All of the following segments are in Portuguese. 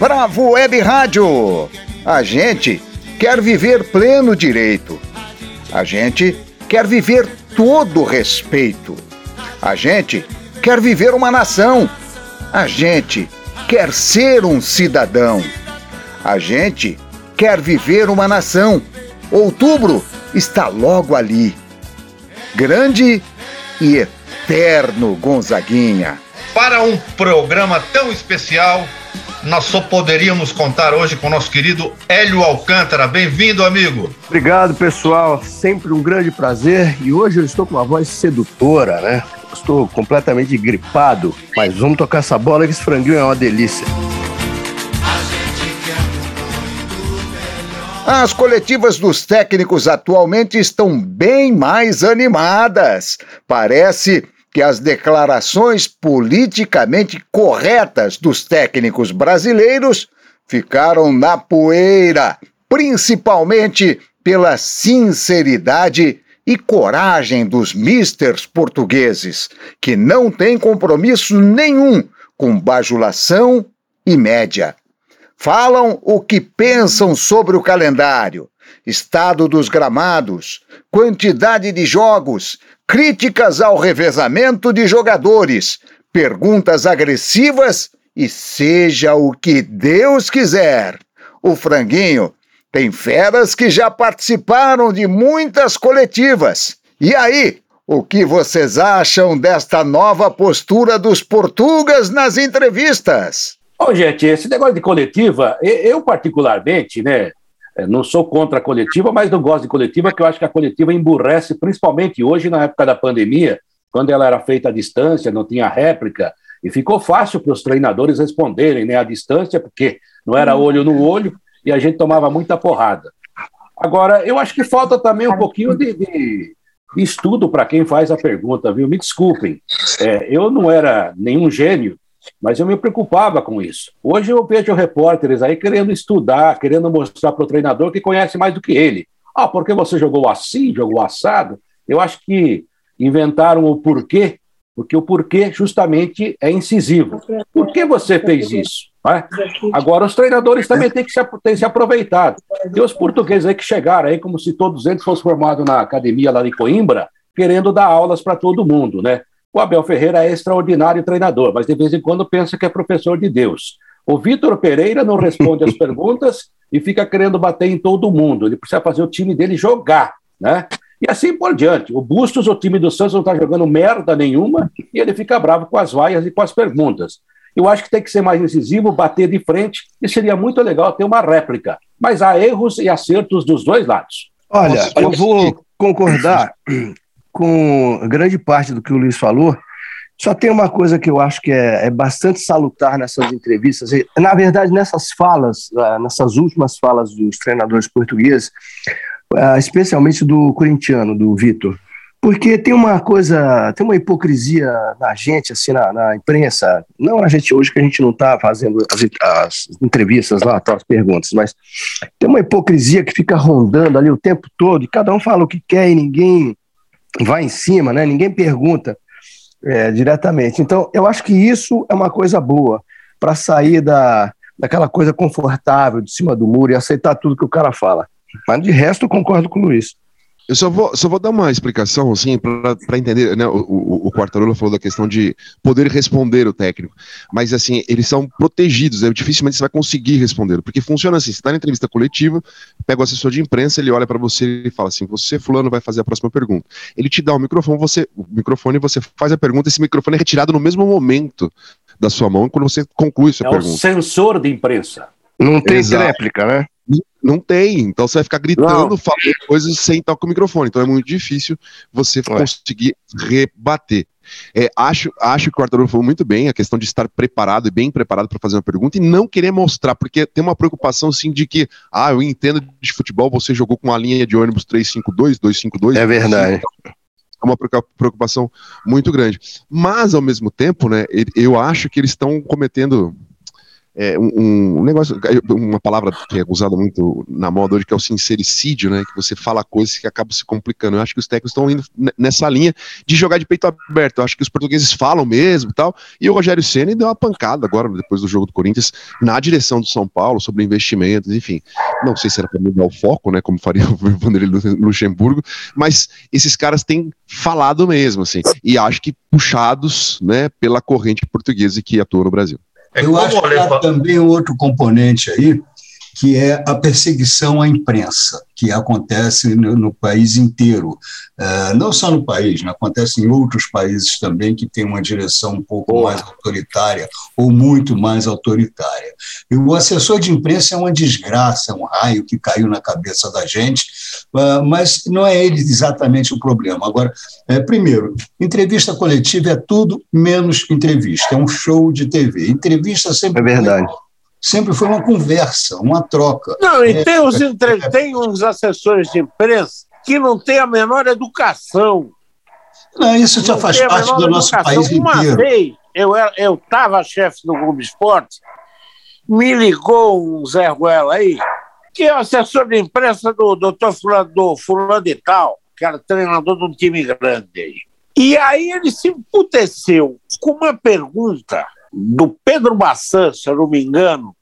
Bravo Web Rádio, a gente quer viver pleno direito. A gente quer viver todo respeito. A gente quer viver uma nação. A gente quer ser um cidadão. A gente quer viver uma nação. Outubro está logo ali. Grande e eterno Gonzaguinha. Para um programa tão especial, nós só poderíamos contar hoje com o nosso querido Hélio Alcântara. Bem-vindo, amigo. Obrigado, pessoal. Sempre um grande prazer. E hoje eu estou com uma voz sedutora, né? Estou completamente gripado, mas vamos tocar essa bola que esse franguinho é uma delícia. As coletivas dos técnicos atualmente estão bem mais animadas. Parece que as declarações politicamente corretas dos técnicos brasileiros ficaram na poeira, principalmente pela sinceridade e coragem dos misters portugueses, que não têm compromisso nenhum com bajulação e média. Falam o que pensam sobre o calendário, estado dos gramados, quantidade de jogos, críticas ao revezamento de jogadores, perguntas agressivas e seja o que Deus quiser. O franguinho tem feras que já participaram de muitas coletivas. E aí, o que vocês acham desta nova postura dos portugas nas entrevistas? Bom, gente, esse negócio de coletiva, eu particularmente, né, não sou contra a coletiva, mas não gosto de coletiva, porque eu acho que a coletiva emburrece, principalmente hoje, na época da pandemia, quando ela era feita à distância, não tinha réplica, e ficou fácil para os treinadores responderem né, à distância, porque não era olho no olho, e a gente tomava muita porrada. Agora, eu acho que falta também um pouquinho de, de- de estudo para quem faz a pergunta, viu? Me desculpem, É, eu não era nenhum gênio, mas eu me preocupava com isso. Hoje eu vejo repórteres aí querendo estudar, querendo mostrar para o treinador que conhece mais do que ele. Ah, porque você jogou assim, jogou assado? Eu acho que inventaram o porquê, porque o porquê justamente é incisivo. Por que você fez isso? né? Agora, os treinadores também têm que se, têm se aproveitado. Tem os portugueses aí que chegaram aí como se todos eles fossem formados na academia lá de Coimbra, querendo dar aulas para todo mundo, né? O Abel Ferreira é extraordinário treinador, mas de vez em quando pensa que é professor de Deus. O Vitor Pereira não responde as perguntas e fica querendo bater em todo mundo. Ele precisa fazer o time dele jogar, né? E assim por diante. O Bustos, o time do Santos não está jogando merda nenhuma e ele fica bravo com as vaias e com as perguntas. Eu acho que tem que ser mais incisivo, bater de frente e seria muito legal ter uma réplica. Mas há erros e acertos dos dois lados. Olha, eu vou concordar com grande parte do que o Luiz falou. Só tem uma coisa que eu acho que é, é bastante salutar nessas entrevistas, e, na verdade, nessas falas, ah, nessas últimas falas dos treinadores portugueses, ah, especialmente do corintiano, do Vitor. Porque tem uma coisa, tem uma hipocrisia na gente, assim, na, na imprensa, não a gente hoje que a gente não está fazendo as, as entrevistas lá, as perguntas, mas tem uma hipocrisia que fica rondando ali o tempo todo, e cada um fala o que quer e ninguém vai em cima, né? Ninguém pergunta é, diretamente. Então, eu acho que isso é uma coisa boa para sair da, daquela coisa confortável, de cima do muro e aceitar tudo que o cara fala. Mas de resto, eu concordo com o Luiz. Eu só vou, só vou dar uma explicação, assim, para entender. Né? O, o, o Quartarolo falou da questão de poder responder o técnico. Mas, assim, eles são protegidos. Né? Dificilmente você vai conseguir responder. Porque funciona assim: você está na entrevista coletiva, pega o assessor de imprensa, ele olha para você e fala assim: você, Fulano, vai fazer a próxima pergunta. Ele te dá o microfone, você, o microfone, você faz a pergunta, esse microfone é retirado no mesmo momento da sua mão quando você conclui sua é pergunta. É o sensor de imprensa. Não tem Exato. réplica, né? Não tem, então você vai ficar gritando, não. falando coisas sem estar com o microfone. Então é muito difícil você conseguir rebater. É, acho, acho que o Arthur falou muito bem, a questão de estar preparado e bem preparado para fazer uma pergunta e não querer mostrar, porque tem uma preocupação sim de que, ah, eu entendo de futebol, você jogou com uma linha de ônibus 352, 252. É verdade. é uma preocupação muito grande. Mas, ao mesmo tempo, né, eu acho que eles estão cometendo é, um, um, negócio, uma palavra que é usada muito na moda hoje, que é o sincericídio, né? Que você fala coisas que acabam se complicando. Eu acho que os técnicos estão indo nessa linha de jogar de peito aberto. Eu acho que os portugueses falam mesmo tal. E o Rogério Senna deu uma pancada agora, depois do jogo do Corinthians, na direção do São Paulo, sobre investimentos, enfim. Não sei se era para mudar o foco, né? Como faria o Vanderlei Luxemburgo, mas esses caras têm falado mesmo, assim. E acho que puxados, né, pela corrente portuguesa que atua no Brasil. É Eu acho que há também um outro componente aí, que é a perseguição à imprensa, que acontece no, no país inteiro. Uh, não só no país, né, acontece em outros países também que tem uma direção um pouco mais autoritária ou muito mais autoritária. E o assessor de imprensa é uma desgraça, é um raio que caiu na cabeça da gente, uh, mas não é ele exatamente o problema. Agora, é, primeiro, entrevista coletiva é tudo menos entrevista, é um show de TV. Entrevista sempre. É verdade sempre foi uma conversa, uma troca. Não, e é, tem, os entre... é, tem uns assessores de imprensa que não têm a menor educação. Não, isso já não faz parte do nosso educação. país uma inteiro. Vez, eu estava chefe do Globo Esporte, me ligou um Zé Ruela aí, que é o assessor de imprensa do doutor fulano, do fulano de tal, que era treinador de um time grande aí. E aí ele se emputeceu com uma pergunta do Pedro Bassan, se eu não me engano,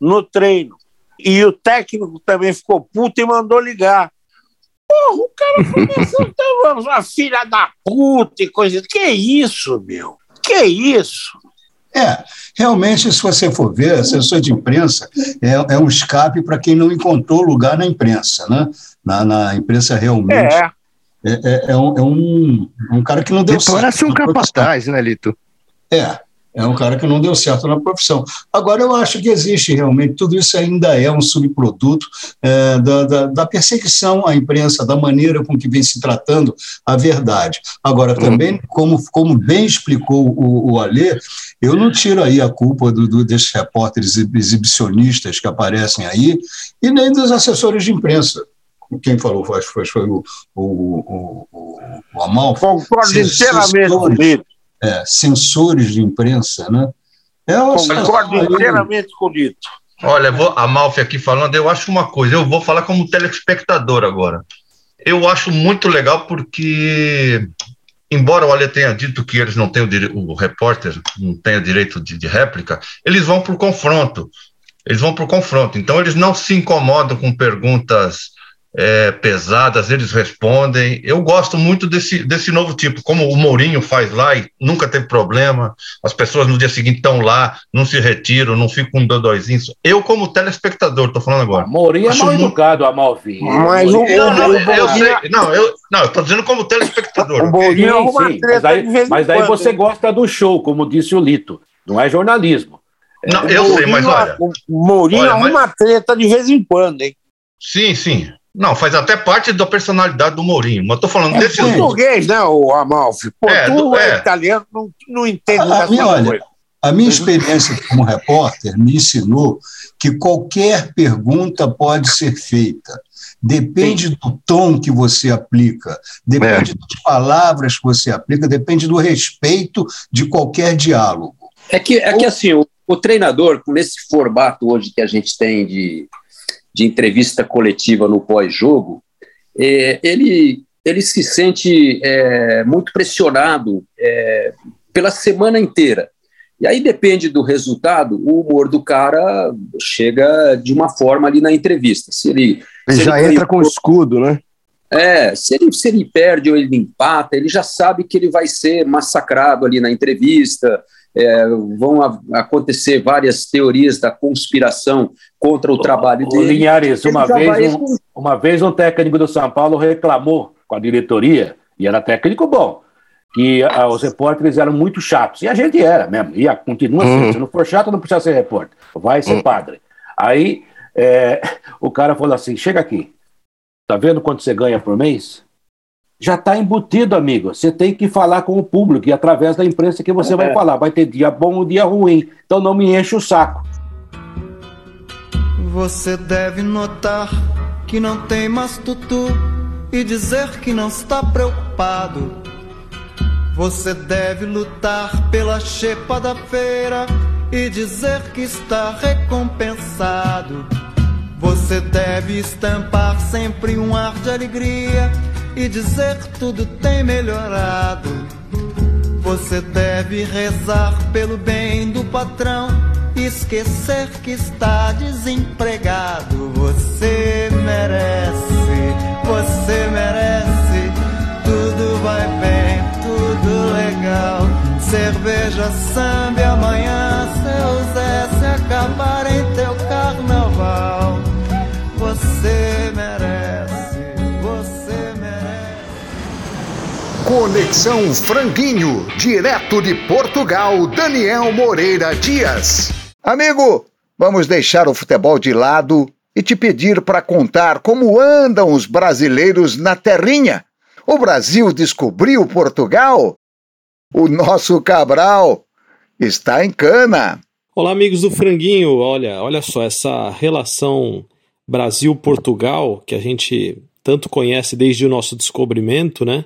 no treino. E o técnico também ficou puto e mandou ligar. Porra, o cara começou a filha da puta e coisa. Que isso, meu? Que isso? É, realmente, se você for ver, assessor de imprensa é, é um escape para quem não encontrou lugar na imprensa, né? Na, na imprensa realmente. É. É, é, é um, é um, um cara que não deu certo. Parece um capataz, né, Lito? É, é um cara que não deu certo na profissão. Agora, eu acho que existe realmente, tudo isso ainda é um subproduto é, da, da, da, perseguição à imprensa, da maneira com que vem se tratando a verdade. Agora, também, como, como bem explicou o, o Alê, eu não tiro aí a culpa do, do, desses repórteres exibicionistas que aparecem aí, e nem dos assessores de imprensa quem falou foi, foi, foi o, o, o, o, o Amal. Concordo inteiramente com é, censores de imprensa, né? É Concordo inteiramente com o Lito. Olha, vou, a Malfi aqui falando, eu acho uma coisa, eu vou falar como telespectador agora. Eu acho muito legal porque, embora o Ale tenha dito que eles não têm o direito, o repórter não o direito de, de réplica, eles vão para o confronto. Eles vão para o confronto. Então, eles não se incomodam com perguntas é, pesadas, eles respondem. Eu gosto muito desse, desse novo tipo, como o Mourinho faz lá e nunca teve problema. As pessoas no dia seguinte estão lá, não se retiram, não ficam com dodóizinhos. Eu, como telespectador, estou falando agora. Mourinho é mal muito... educado, Amalvi. Mas o, não, não, eu sei, não, eu não, estou dizendo como telespectador. O Mourinho é uma mas aí, mas aí você gosta do show, como disse o Lito. Não é jornalismo. Não, eu sei, mas olha. O Mourinho é uma treta de vez em quando, hein? Sim, sim. Não, faz até parte da personalidade do Mourinho, mas tô falando é desse. português, né, o Amalfi? Pô, é, tu é, é italiano, não, não entende a, minha, olha, a minha experiência como repórter me ensinou que qualquer pergunta pode ser feita. Depende Sim. do tom que você aplica, depende é. das palavras que você aplica, depende do respeito de qualquer diálogo. É que, é que assim, o, o treinador, nesse formato hoje que a gente tem de de entrevista coletiva no pós-jogo, é, ele, ele se sente é, muito pressionado é, pela semana inteira. E aí depende do resultado, o humor do cara chega de uma forma ali na entrevista. Se ele, ele se já ele entra com escudo, né? É, se ele, se ele perde ou ele empata, ele já sabe que ele vai ser massacrado ali na entrevista. É, vão a, acontecer várias teorias da conspiração contra o trabalho dele. Linhares, Ele uma vez, um, uma vez um técnico do São Paulo reclamou com a diretoria, e era técnico bom, que ah, os repórteres eram muito chatos. E a gente era mesmo, e a- continua sendo. Uhum. Se não for chato, não precisa ser repórter. Vai ser padre. Aí é, o cara falou assim: chega aqui. Tá vendo quanto você ganha por mês? Já está embutido, amigo. Você tem que falar com o público e através da imprensa que você vai falar. Vai ter dia bom e dia ruim. Então não me enche o saco. Você deve notar que não tem mais tutu e dizer que não está preocupado. Você deve lutar pela chepa da feira e dizer que está recompensado. Você deve estampar sempre um ar de alegria e dizer tudo tem melhorado. Você deve rezar pelo bem do patrão e esquecer que está desempregado. Você merece, você merece. Tudo vai bem, tudo legal. Cerveja, samba amanhã seu Zé se acabar em teu carnaval. Conexão Franguinho, direto de Portugal, Daniel Moreira Dias. Amigo, vamos deixar o futebol de lado e te pedir para contar como andam os brasileiros na terrinha. O Brasil descobriu Portugal? O nosso Cabral está em cana. Olá, amigos do Franguinho. Olha, olha só essa relação Brasil-Portugal que a gente tanto conhece desde o nosso descobrimento, né?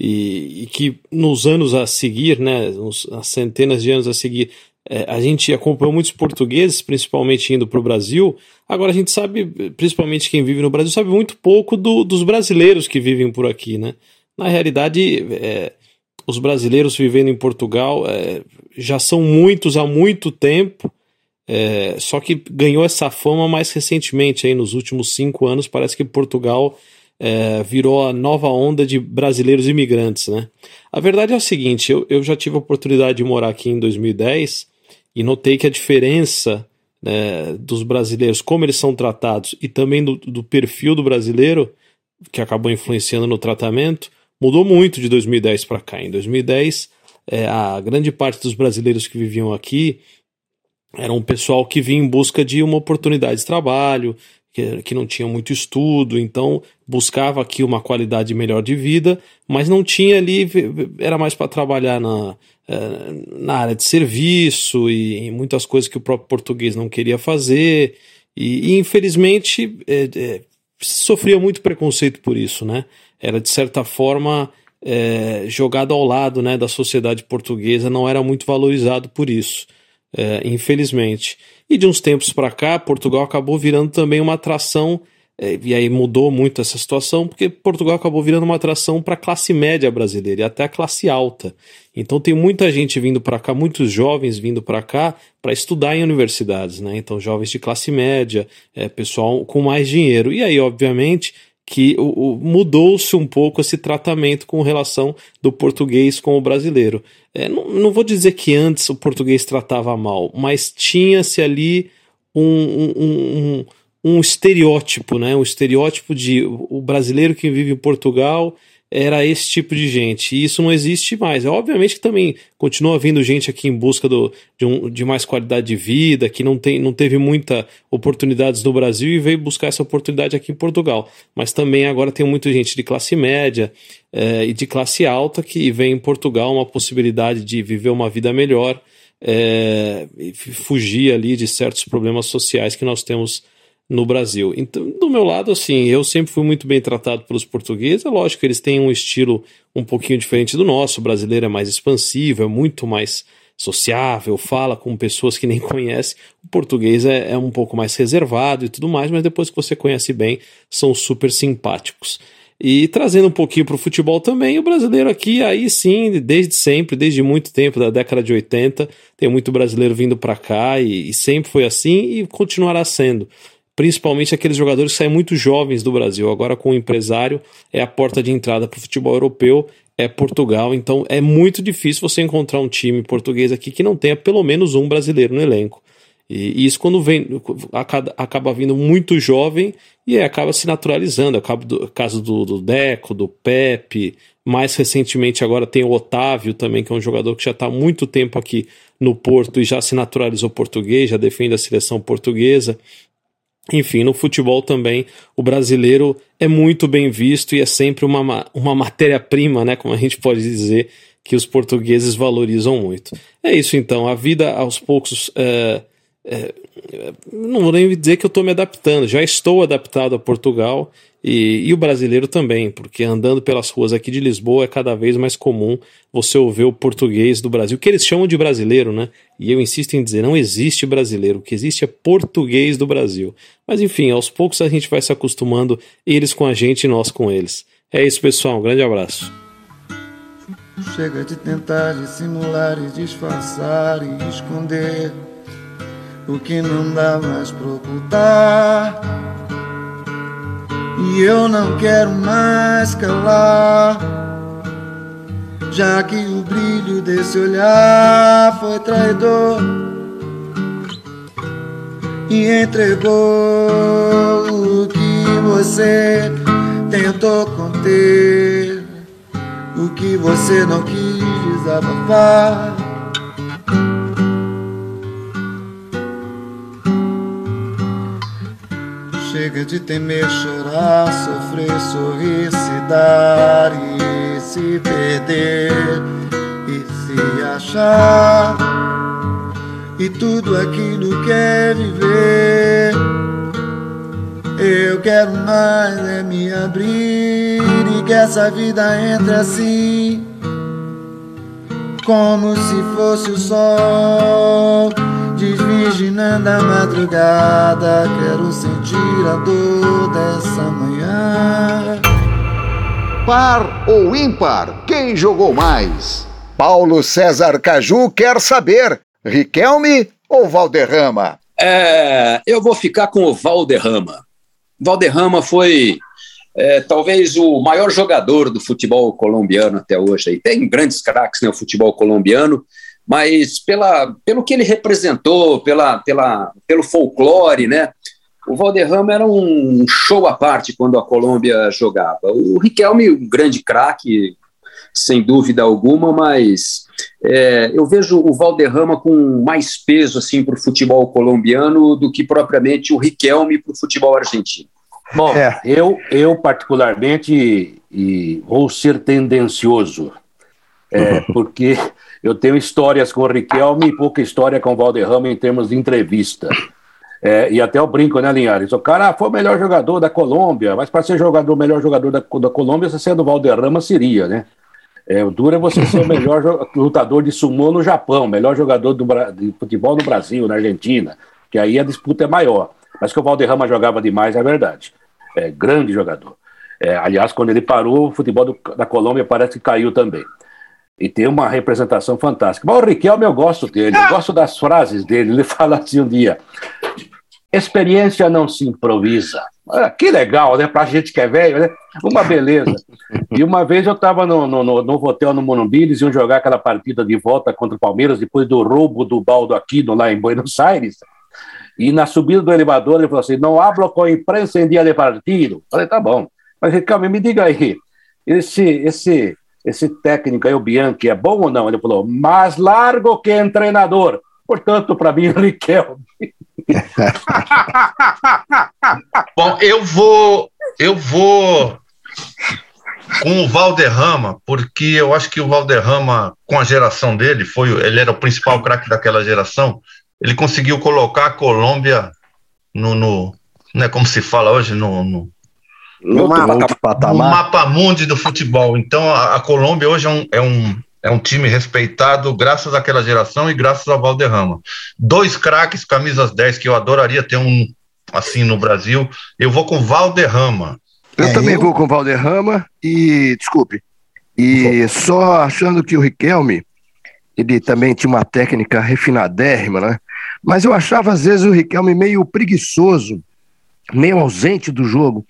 E, e que nos anos a seguir, né, nos, nas centenas de anos a seguir, é, a gente acompanhou muitos portugueses, principalmente indo para o Brasil. Agora a gente sabe, principalmente quem vive no Brasil, sabe muito pouco do, dos brasileiros que vivem por aqui, né? Na realidade, é, os brasileiros vivendo em Portugal é, já são muitos há muito tempo, é, só que ganhou essa fama mais recentemente, aí nos últimos cinco anos. Parece que Portugal é, virou a nova onda de brasileiros imigrantes, né? A verdade é o seguinte: eu, eu já tive a oportunidade de morar aqui em 2010 e notei que a diferença né, dos brasileiros, como eles são tratados e também do, do perfil do brasileiro, que acabou influenciando no tratamento, mudou muito de 2010 para cá. Em 2010, é, a grande parte dos brasileiros que viviam aqui era um pessoal que vinha em busca de uma oportunidade de trabalho, que, que não tinha muito estudo, então buscava aqui uma qualidade melhor de vida, mas não tinha ali, era mais para trabalhar na, eh, na área de serviço e em muitas coisas que o próprio português não queria fazer, e, e infelizmente é, é, sofria muito preconceito por isso, né? Era de certa forma é, jogado ao lado né, da sociedade portuguesa, não era muito valorizado por isso infelizmente. E de uns tempos para cá, Portugal acabou virando também uma atração, é, e aí mudou muito essa situação, porque Portugal acabou virando uma atração para a classe média brasileira e até a classe alta. Então tem muita gente vindo para cá, muitos jovens vindo para cá para estudar em universidades, né? Então jovens de classe média, é, pessoal com mais dinheiro. E aí, obviamente, que mudou-se um pouco esse tratamento com relação do português com o brasileiro. É, não, não, vou dizer que antes o português tratava mal, mas tinha-se ali um, um, um, um, estereótipo, né? um estereótipo de o brasileiro que vive em Portugal era esse tipo de gente. E isso não existe mais. Obviamente que também continua vindo gente aqui em busca do, de, um, de mais qualidade de vida, que não, tem, não teve muitas oportunidades no Brasil e veio buscar essa oportunidade aqui em Portugal. Mas também agora tem muita gente de classe média é, e de classe alta que vem em Portugal uma possibilidade de viver uma vida melhor é, e fugir ali de certos problemas sociais que nós temos no Brasil. Então, do meu lado, assim, eu sempre fui muito bem tratado pelos portugueses. É lógico que eles têm um estilo um pouquinho diferente do nosso. O brasileiro é mais expansivo, é muito mais sociável, fala com pessoas que nem conhece. O português é, é um pouco mais reservado e tudo mais, mas depois que você conhece bem, são super simpáticos. E trazendo um pouquinho para o futebol também, o brasileiro aqui, aí sim, desde sempre, desde muito tempo, da década de 80, tem muito brasileiro vindo para cá e, e sempre foi assim e continuará sendo principalmente aqueles jogadores que saem muito jovens do Brasil. Agora, com o empresário, é a porta de entrada para o futebol europeu, é Portugal. Então, é muito difícil você encontrar um time português aqui que não tenha pelo menos um brasileiro no elenco. E, isso quando vem acaba, vindo muito jovem e acaba se naturalizando. Acaba do caso do, do, Deco, do Pepe, mais recentemente agora tem o Otávio também, que é um jogador que já está há muito tempo aqui no Porto e já se naturalizou português, já defende a seleção portuguesa. Enfim, no futebol também o brasileiro é muito bem visto e é sempre uma, uma matéria-prima, né, como a gente pode dizer, que os portugueses valorizam muito. É isso então, a vida aos poucos é, é, não vou nem dizer que eu estou me adaptando, já estou adaptado a Portugal e, e, o brasileiro também, porque andando pelas ruas aqui de Lisboa é cada vez mais comum você ouvir o português do Brasil, que eles chamam de brasileiro, né? E eu insisto em dizer, não existe brasileiro, o que existe é português do Brasil. Mas enfim, aos poucos a gente vai se acostumando, eles com a gente e nós com eles. É isso, pessoal, um grande abraço. Chega de tentar dissimular e disfarçar e esconder o que não dá mais pra ocultar. E eu não quero mais calar, já que o brilho desse olhar foi traidor e entregou o que você tentou conter, o que você não quis desabafar. Chega de temer, chorar, sofrer, sorrir, se dar e se perder e se achar. E tudo aquilo quer viver. Eu quero mais é me abrir e que essa vida entre assim, como se fosse o sol Desvirginando a madrugada, quero sentir a dor dessa manhã. Par ou ímpar? Quem jogou mais? Paulo César Caju quer saber: Riquelme ou Valderrama? É, eu vou ficar com o Valderrama. Valderrama foi é, talvez o maior jogador do futebol colombiano até hoje. Aí. Tem grandes craques no né, futebol colombiano, mas pela, pelo que ele representou, pela, pela, pelo folclore, né? O Valderrama era um show à parte quando a Colômbia jogava. O Riquelme, um grande craque, sem dúvida alguma, mas é, eu vejo o Valderrama com mais peso assim para o futebol colombiano do que propriamente o Riquelme para o futebol argentino. Bom, é. eu, eu particularmente e vou ser tendencioso, é, porque eu tenho histórias com o Riquelme e pouca história com o Valderrama em termos de entrevista. É, e até eu brinco, né, Linhares? O cara foi o melhor jogador da Colômbia, mas para ser jogador, o melhor jogador da, da Colômbia, você sendo Valderrama seria, né? É, o duro é você ser o melhor lutador de sumô no Japão, melhor jogador do, de futebol no Brasil, na Argentina, que aí a disputa é maior. Mas que o Valderrama jogava demais, é verdade. É grande jogador. É, aliás, quando ele parou, o futebol do, da Colômbia parece que caiu também e tem uma representação fantástica. Mas o Riquelme eu gosto dele, eu gosto das frases dele. Ele fala assim um dia: experiência não se improvisa. Que legal, né? Pra gente que é velho, né? Uma beleza. E uma vez eu estava no, no, no, no hotel no Morumbi, eles iam jogar aquela partida de volta contra o Palmeiras depois do roubo do Baldo Aquino lá em Buenos Aires. E na subida do elevador ele falou assim: não hablo com a imprensa em dia de partido. Falei, tá bom. Mas, Ricardo, me diga aí, esse, esse esse técnico aí, o Bianchi, é bom ou não? Ele falou, mais largo que treinador. Portanto, para mim, o Riquelme. bom, eu vou, eu vou com o Valderrama, porque eu acho que o Valderrama, com a geração dele, foi, ele era o principal craque daquela geração, ele conseguiu colocar a Colômbia no, no né, como se fala hoje, no, no no, mapa, patamar. no mapa mundi do futebol. Então, a, a Colômbia hoje é um, é, um, é um time respeitado graças àquela geração e graças ao Valderrama. Dois craques, camisas 10, que eu adoraria ter um assim no Brasil. Eu vou com Valderrama. Eu é, também eu... vou com o Valderrama e, desculpe, e só achando que o Riquelme, ele também tinha uma técnica refinadérrima, né? Mas eu achava às vezes o Riquelme meio preguiçoso, meio ausente do jogo.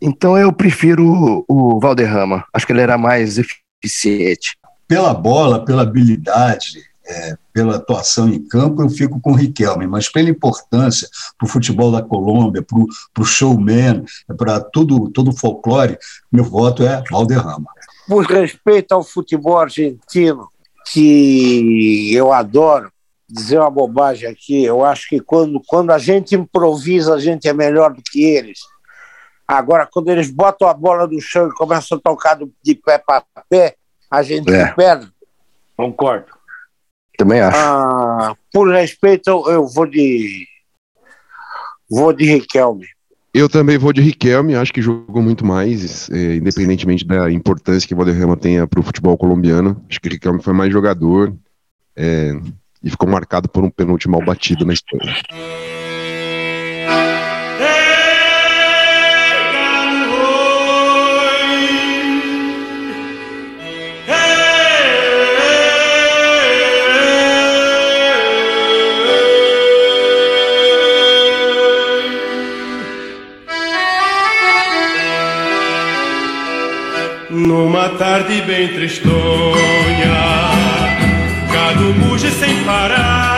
Então eu prefiro o, o Valderrama. Acho que ele era mais eficiente. Pela bola, pela habilidade, é, pela atuação em campo, eu fico com o Riquelme, mas pela importância para o futebol da Colômbia, para o showman, para tudo, todo o folclore, meu voto é Valderrama. Por respeito ao futebol argentino, que eu adoro, dizer uma bobagem aqui, eu acho que quando, quando a gente improvisa, a gente é melhor do que eles. Agora, quando eles botam a bola no chão e começam a tocar de pé para pé, a gente é. perde. Concordo. Também acho. Ah, por respeito, eu vou de. Vou de Riquelme. Eu também vou de Riquelme, acho que jogou muito mais, é, independentemente da importância que o Valderrama tenha para o futebol colombiano. Acho que o Riquelme foi mais jogador é, e ficou marcado por um penúltimo mal batido na história. Numa tarde bem tristonha, gado muge sem parar,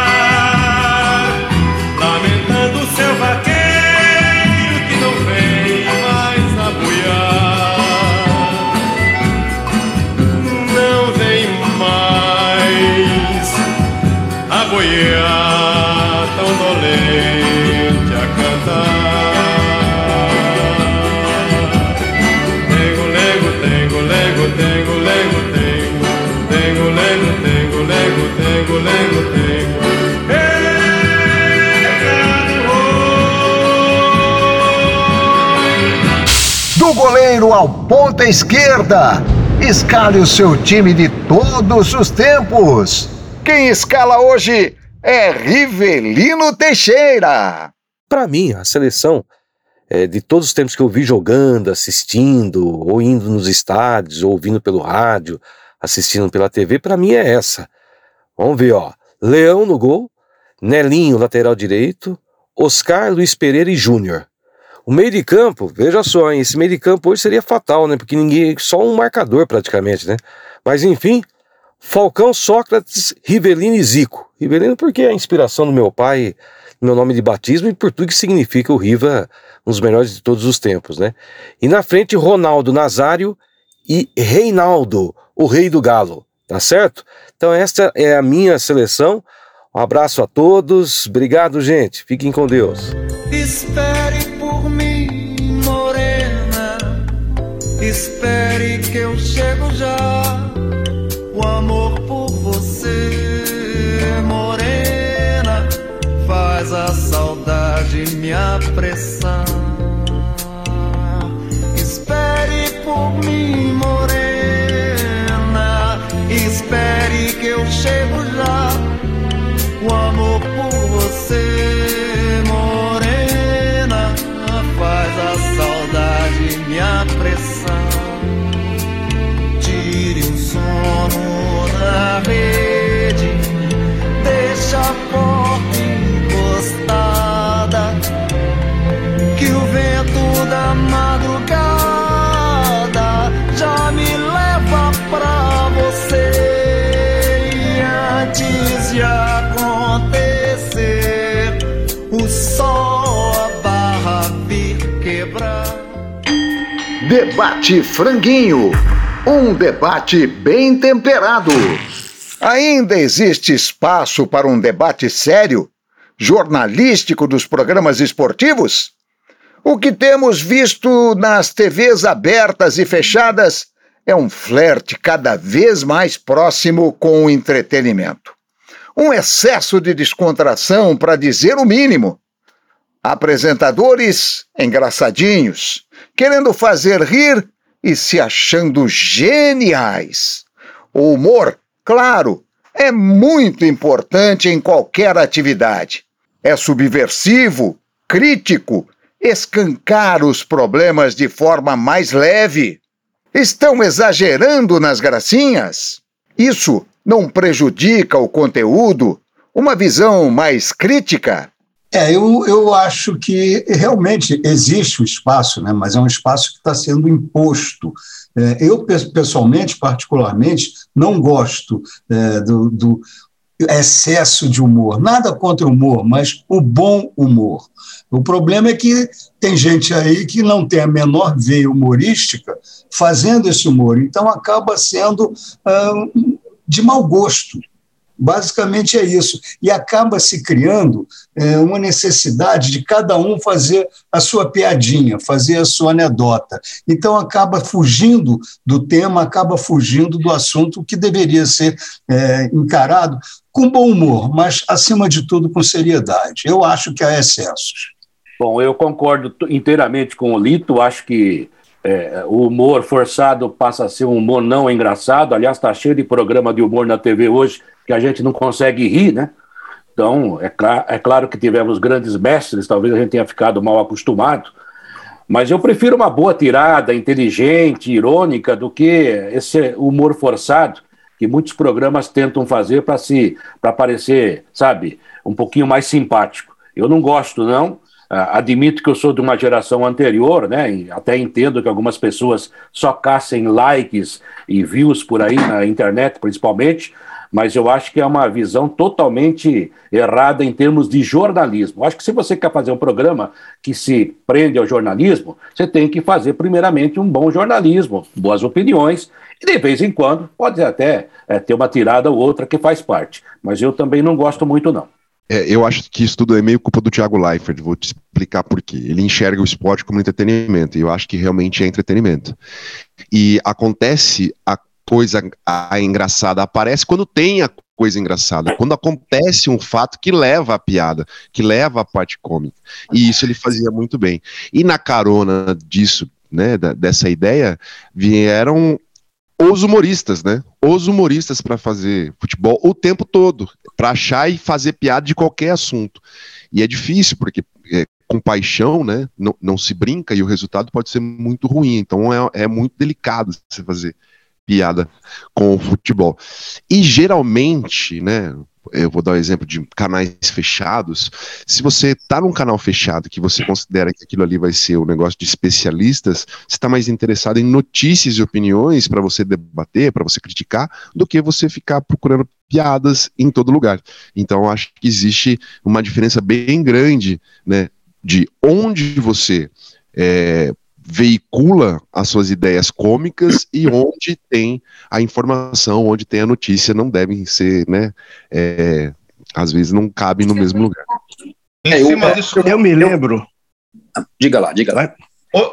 goleiro ao ponta esquerda, escale o seu time de todos os tempos. Quem escala hoje é Rivelino Teixeira. Para mim, a seleção é, de todos os tempos que eu vi jogando, assistindo, ou indo nos estádios, ou ouvindo pelo rádio, assistindo pela TV, para mim é essa. Vamos ver, ó. Leão no gol, Nelinho, lateral direito, Oscar, Luiz Pereira e Júnior. O meio de campo, veja só, hein, esse meio de campo hoje seria fatal, né? Porque ninguém, só um marcador praticamente, né? Mas enfim, Falcão, Sócrates, Rivelino e Zico. Rivelino porque é a inspiração do meu pai, meu nome de batismo e por tudo que significa o Riva, um dos melhores de todos os tempos, né? E na frente, Ronaldo Nazário e Reinaldo, o rei do galo, tá certo? Então esta é a minha seleção. Um abraço a todos. Obrigado, gente. Fiquem com Deus. Espere Espere que eu chego já. O amor por você, morena, faz a saudade me apressar. Espere por mim, morena. Espere que eu chego já sono na rede, deixa a porta encostada, que o vento da madrugada já me leva pra você. Antes de Debate Franguinho. Um debate bem temperado. Ainda existe espaço para um debate sério, jornalístico dos programas esportivos? O que temos visto nas TVs abertas e fechadas é um flerte cada vez mais próximo com o entretenimento. Um excesso de descontração, para dizer o mínimo. Apresentadores engraçadinhos, querendo fazer rir e se achando geniais. O humor, claro, é muito importante em qualquer atividade. É subversivo, crítico escancar os problemas de forma mais leve? Estão exagerando nas gracinhas? Isso não prejudica o conteúdo? Uma visão mais crítica? É, eu, eu acho que realmente existe o espaço, né, mas é um espaço que está sendo imposto. É, eu, pessoalmente, particularmente, não gosto é, do, do excesso de humor. Nada contra o humor, mas o bom humor. O problema é que tem gente aí que não tem a menor veia humorística fazendo esse humor, então acaba sendo ah, de mau gosto. Basicamente é isso. E acaba se criando é, uma necessidade de cada um fazer a sua piadinha, fazer a sua anedota. Então acaba fugindo do tema, acaba fugindo do assunto que deveria ser é, encarado com bom humor, mas acima de tudo com seriedade. Eu acho que há excessos. Bom, eu concordo inteiramente com o Lito, acho que é, o humor forçado passa a ser um humor não engraçado. Aliás, está cheio de programa de humor na TV hoje que a gente não consegue rir, né? Então, é, cl é claro que tivemos grandes mestres, talvez a gente tenha ficado mal acostumado, mas eu prefiro uma boa tirada, inteligente, irônica, do que esse humor forçado que muitos programas tentam fazer para se para parecer, sabe, um pouquinho mais simpático. Eu não gosto, não. Admito que eu sou de uma geração anterior, né? Até entendo que algumas pessoas só caçem likes e views por aí na internet, principalmente, mas eu acho que é uma visão totalmente errada em termos de jornalismo. Eu acho que se você quer fazer um programa que se prende ao jornalismo, você tem que fazer, primeiramente, um bom jornalismo, boas opiniões, e de vez em quando pode até é, ter uma tirada ou outra que faz parte. Mas eu também não gosto muito, não. É, eu acho que isso tudo é meio culpa do Thiago Leifert, vou te explicar por quê. Ele enxerga o esporte como entretenimento, e eu acho que realmente é entretenimento. E acontece a coisa a, engraçada aparece quando tem a coisa engraçada, quando acontece um fato que leva a piada, que leva a parte cômica. E isso ele fazia muito bem. E na carona disso, né, da, dessa ideia, vieram os humoristas, né? Os humoristas para fazer futebol o tempo todo, para achar e fazer piada de qualquer assunto. E é difícil, porque é, com paixão, né? Não, não se brinca e o resultado pode ser muito ruim. Então é, é muito delicado você fazer piada com o futebol. E geralmente, né, eu vou dar o um exemplo de canais fechados. Se você está num canal fechado que você considera que aquilo ali vai ser um negócio de especialistas, você está mais interessado em notícias e opiniões para você debater, para você criticar, do que você ficar procurando piadas em todo lugar. Então, acho que existe uma diferença bem grande, né, de onde você é, veicula as suas ideias cômicas e onde tem a informação, onde tem a notícia, não devem ser, né? É, às vezes não cabe no mesmo lugar. É, eu, eu, eu, me lembro. Diga lá, diga lá.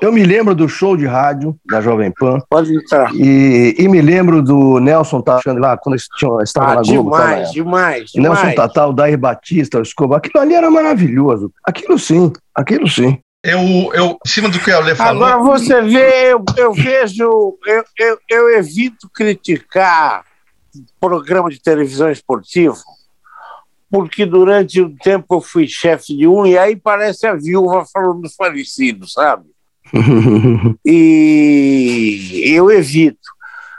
Eu me lembro do show de rádio da Jovem Pan. Pode entrar. E, e me lembro do Nelson Tachando lá, quando eles tinham, estavam ah, na Globo. Demais, demais, Nelson demais. Tatal, Dair Batista, o Escobar. Aquilo ali era maravilhoso. Aquilo sim, aquilo sim eu, eu, em cima do que a Ale falou. Agora você vê, eu, eu vejo, eu, eu, eu evito criticar programa de televisão esportivo, porque durante o tempo eu fui chefe de um, e aí parece a viúva falando dos falecidos, sabe? e eu evito.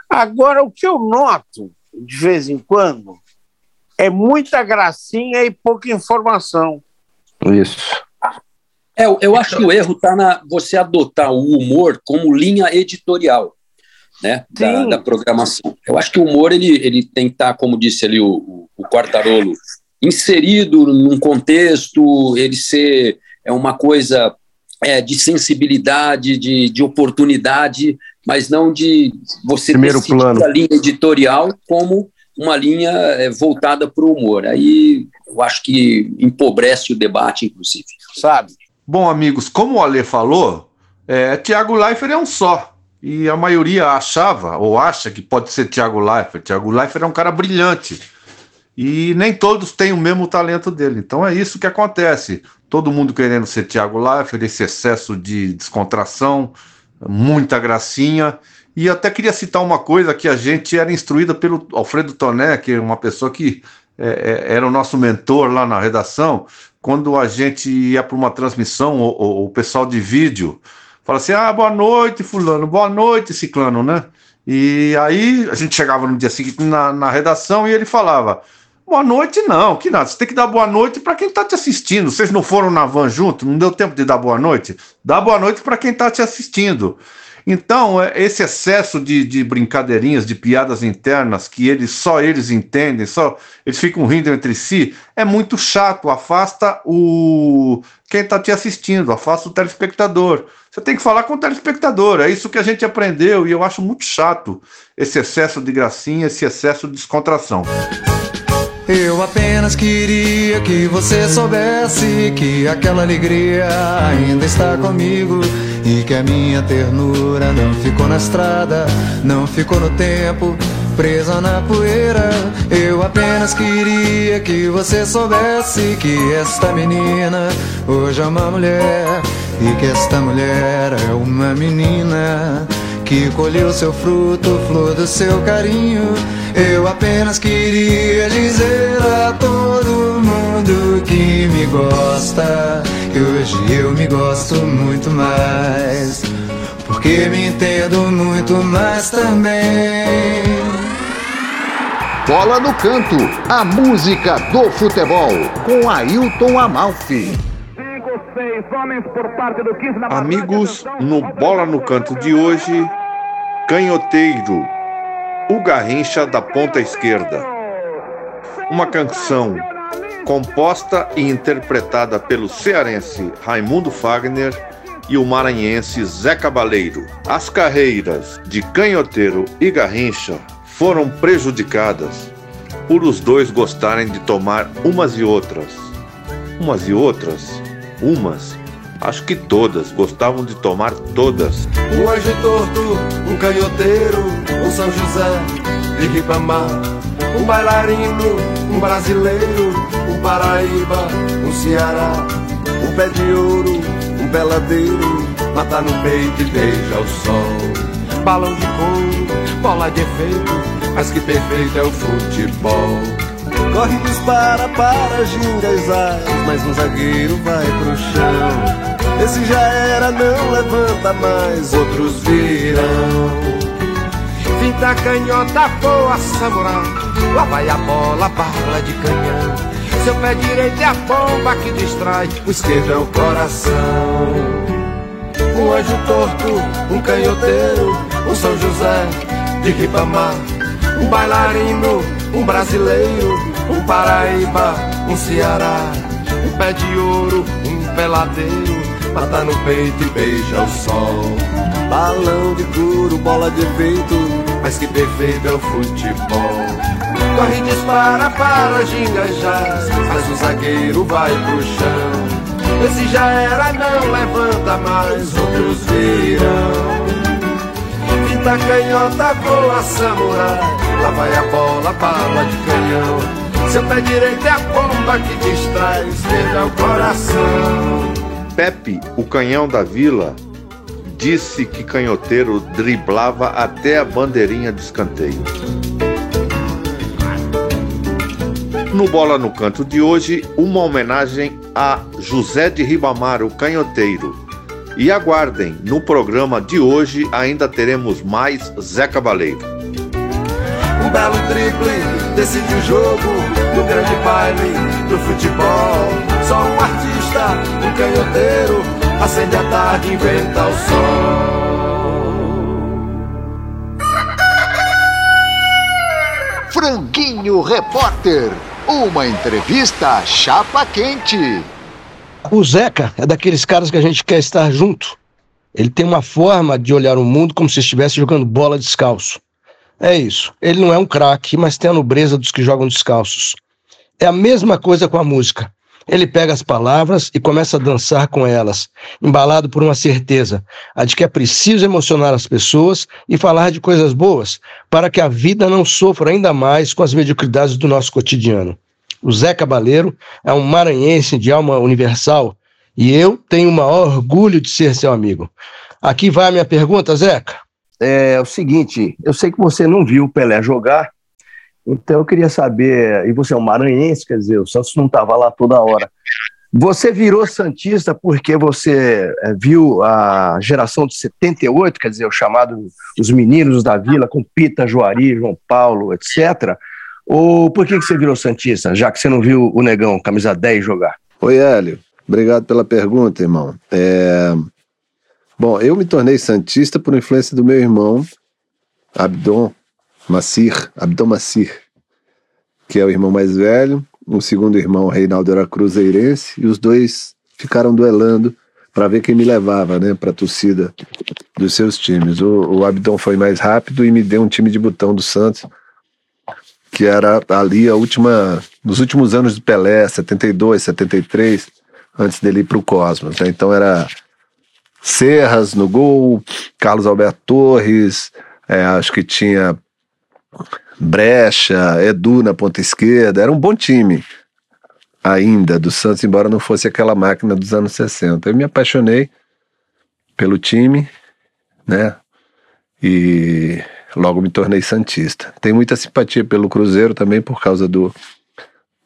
Agora, o que eu noto, de vez em quando, é muita gracinha e pouca informação. Isso. É, eu acho que o erro está na você adotar o humor como linha editorial, né, da, da, programação. Eu acho que o humor ele, ele tem que estar, tá, como disse ali o, o Quartarolo, inserido num contexto, ele ser é uma coisa é, de sensibilidade, de, de oportunidade, mas não de você Primeiro plano. a linha editorial como uma linha é, voltada para o humor. Aí eu acho que empobrece o debate, inclusive. Sabe? Bom, amigos, como o Ale falou, é, Thiago Leifert é um só. E a maioria achava, ou acha que pode ser Thiago Leifert. Thiago Leifert é um cara brilhante. E nem todos têm o mesmo talento dele. Então é isso que acontece. Todo mundo querendo ser Thiago Leifert, esse excesso de descontração, muita gracinha. E até queria citar uma coisa que a gente era instruída pelo Alfredo Toné, que é uma pessoa que é, é, era o nosso mentor lá na redação, quando a gente ia para uma transmissão, o, pessoal de vídeo fala assim: ah, boa noite, Fulano, boa noite, Ciclano, né? E aí a gente chegava no dia seguinte na, na redação e ele falava: Boa noite, não, que nada. Você tem que dar boa noite para quem está te assistindo. Vocês não foram na van junto? Não deu tempo de dar boa noite? Dá boa noite para quem está te assistindo. Então, é, esse excesso de, de, brincadeirinhas, de piadas internas que eles só eles entendem, só eles ficam rindo entre si, é muito chato. Afasta o quem está te assistindo, afasta o telespectador. Você tem que falar com o telespectador. É isso que a gente aprendeu e eu acho muito chato esse excesso de gracinha, esse excesso de descontração. Eu apenas queria que você soubesse que aquela alegria ainda está comigo e que a minha ternura não ficou na estrada, não ficou no tempo, presa na poeira. Eu apenas queria que você soubesse que esta menina hoje é uma mulher e que esta mulher é uma menina que colheu seu fruto, flor do seu carinho. Eu apenas queria dizer a todo mundo que me gosta, que hoje eu me gosto muito mais, porque me entendo muito mais também. Bola no Canto, a música do futebol, com Ailton Amalfi. Amigos, no Bola no Canto de hoje, Canhoteiro, o Garrincha da ponta esquerda. Uma canção composta e interpretada pelo cearense Raimundo Fagner e o maranhense Zé Cabaleiro. As carreiras de Canhoteiro e Garrincha foram prejudicadas por os dois gostarem de tomar umas e outras. Umas e outras, umas Acho que todas, gostavam de tomar todas. Um anjo torto, um canhoteiro, um São José de Ribamar, um bailarino, um brasileiro, um Paraíba, um Ceará, um pé de ouro, um peladeiro, mata no peito e beija o sol. Balão de couro, bola de efeito, mas que perfeito é o futebol. Corre, dispara para gingas, mas um zagueiro vai pro chão. Esse já era, não levanta mais, outros virão. Finta canhota, boa samurai. Lá vai a bola, bala de canhão. Seu pé direito é a bomba que distrai, o esquerdo é o coração. Um anjo torto, um canhoteiro, um São José de Ribamar. Um bailarino, um brasileiro, um Paraíba, um Ceará. Um pé de ouro, um peladeiro mata no peito e beija o sol. Balão de couro, bola de vento, mas que perfeito é o futebol. Corre dispara para gingajar, mas o zagueiro vai pro chão. Esse já era, não levanta mais, outros virão. Fita canhota, voa samurai, lá vai a bola, bala de canhão. Seu pé direito é a bomba que distrai, esquerda é o coração. Pepe, o canhão da vila, disse que canhoteiro driblava até a bandeirinha de escanteio. No Bola no Canto de hoje, uma homenagem a José de Ribamar, o canhoteiro. E aguardem, no programa de hoje ainda teremos mais Zé Cabaleiro. Um belo drible decide o jogo do grande baile do futebol. Só um artista, um canhoteiro, acende a tarde, inventa o sol. Franguinho Repórter, uma entrevista chapa quente. O Zeca é daqueles caras que a gente quer estar junto. Ele tem uma forma de olhar o mundo como se estivesse jogando bola descalço. É isso. Ele não é um craque, mas tem a nobreza dos que jogam descalços. É a mesma coisa com a música. Ele pega as palavras e começa a dançar com elas, embalado por uma certeza, a de que é preciso emocionar as pessoas e falar de coisas boas, para que a vida não sofra ainda mais com as mediocridades do nosso cotidiano. O Zé Cabaleiro é um maranhense de alma universal e eu tenho o maior orgulho de ser seu amigo. Aqui vai a minha pergunta, Zeca. É o seguinte, eu sei que você não viu o Pelé jogar, então eu queria saber, e você é um maranhense, quer dizer, o Santos não estava lá toda hora. Você virou Santista porque você é, viu a geração de 78, quer dizer, o chamado Os Meninos da Vila, com Pita, Juari, João Paulo, etc. Ou por que, que você virou Santista, já que você não viu o Negão, camisa 10, jogar? Oi, Hélio. Obrigado pela pergunta, irmão. É... Bom, eu me tornei Santista por influência do meu irmão, Abdon Abdon Massir, que é o irmão mais velho, o segundo irmão, Reinaldo, era cruzeirense, e os dois ficaram duelando para ver quem me levava, né, para a torcida dos seus times. O, o foi mais rápido e me deu um time de botão do Santos, que era ali a última, nos últimos anos de Pelé, 72, 73, antes dele ir para o Cosmos. Né? Então era Serras no gol, Carlos Alberto Torres, é, acho que tinha Brecha, Edu na ponta esquerda, era um bom time ainda do Santos, embora não fosse aquela máquina dos anos 60. Eu me apaixonei pelo time, né? E logo me tornei santista. Tenho muita simpatia pelo Cruzeiro também por causa do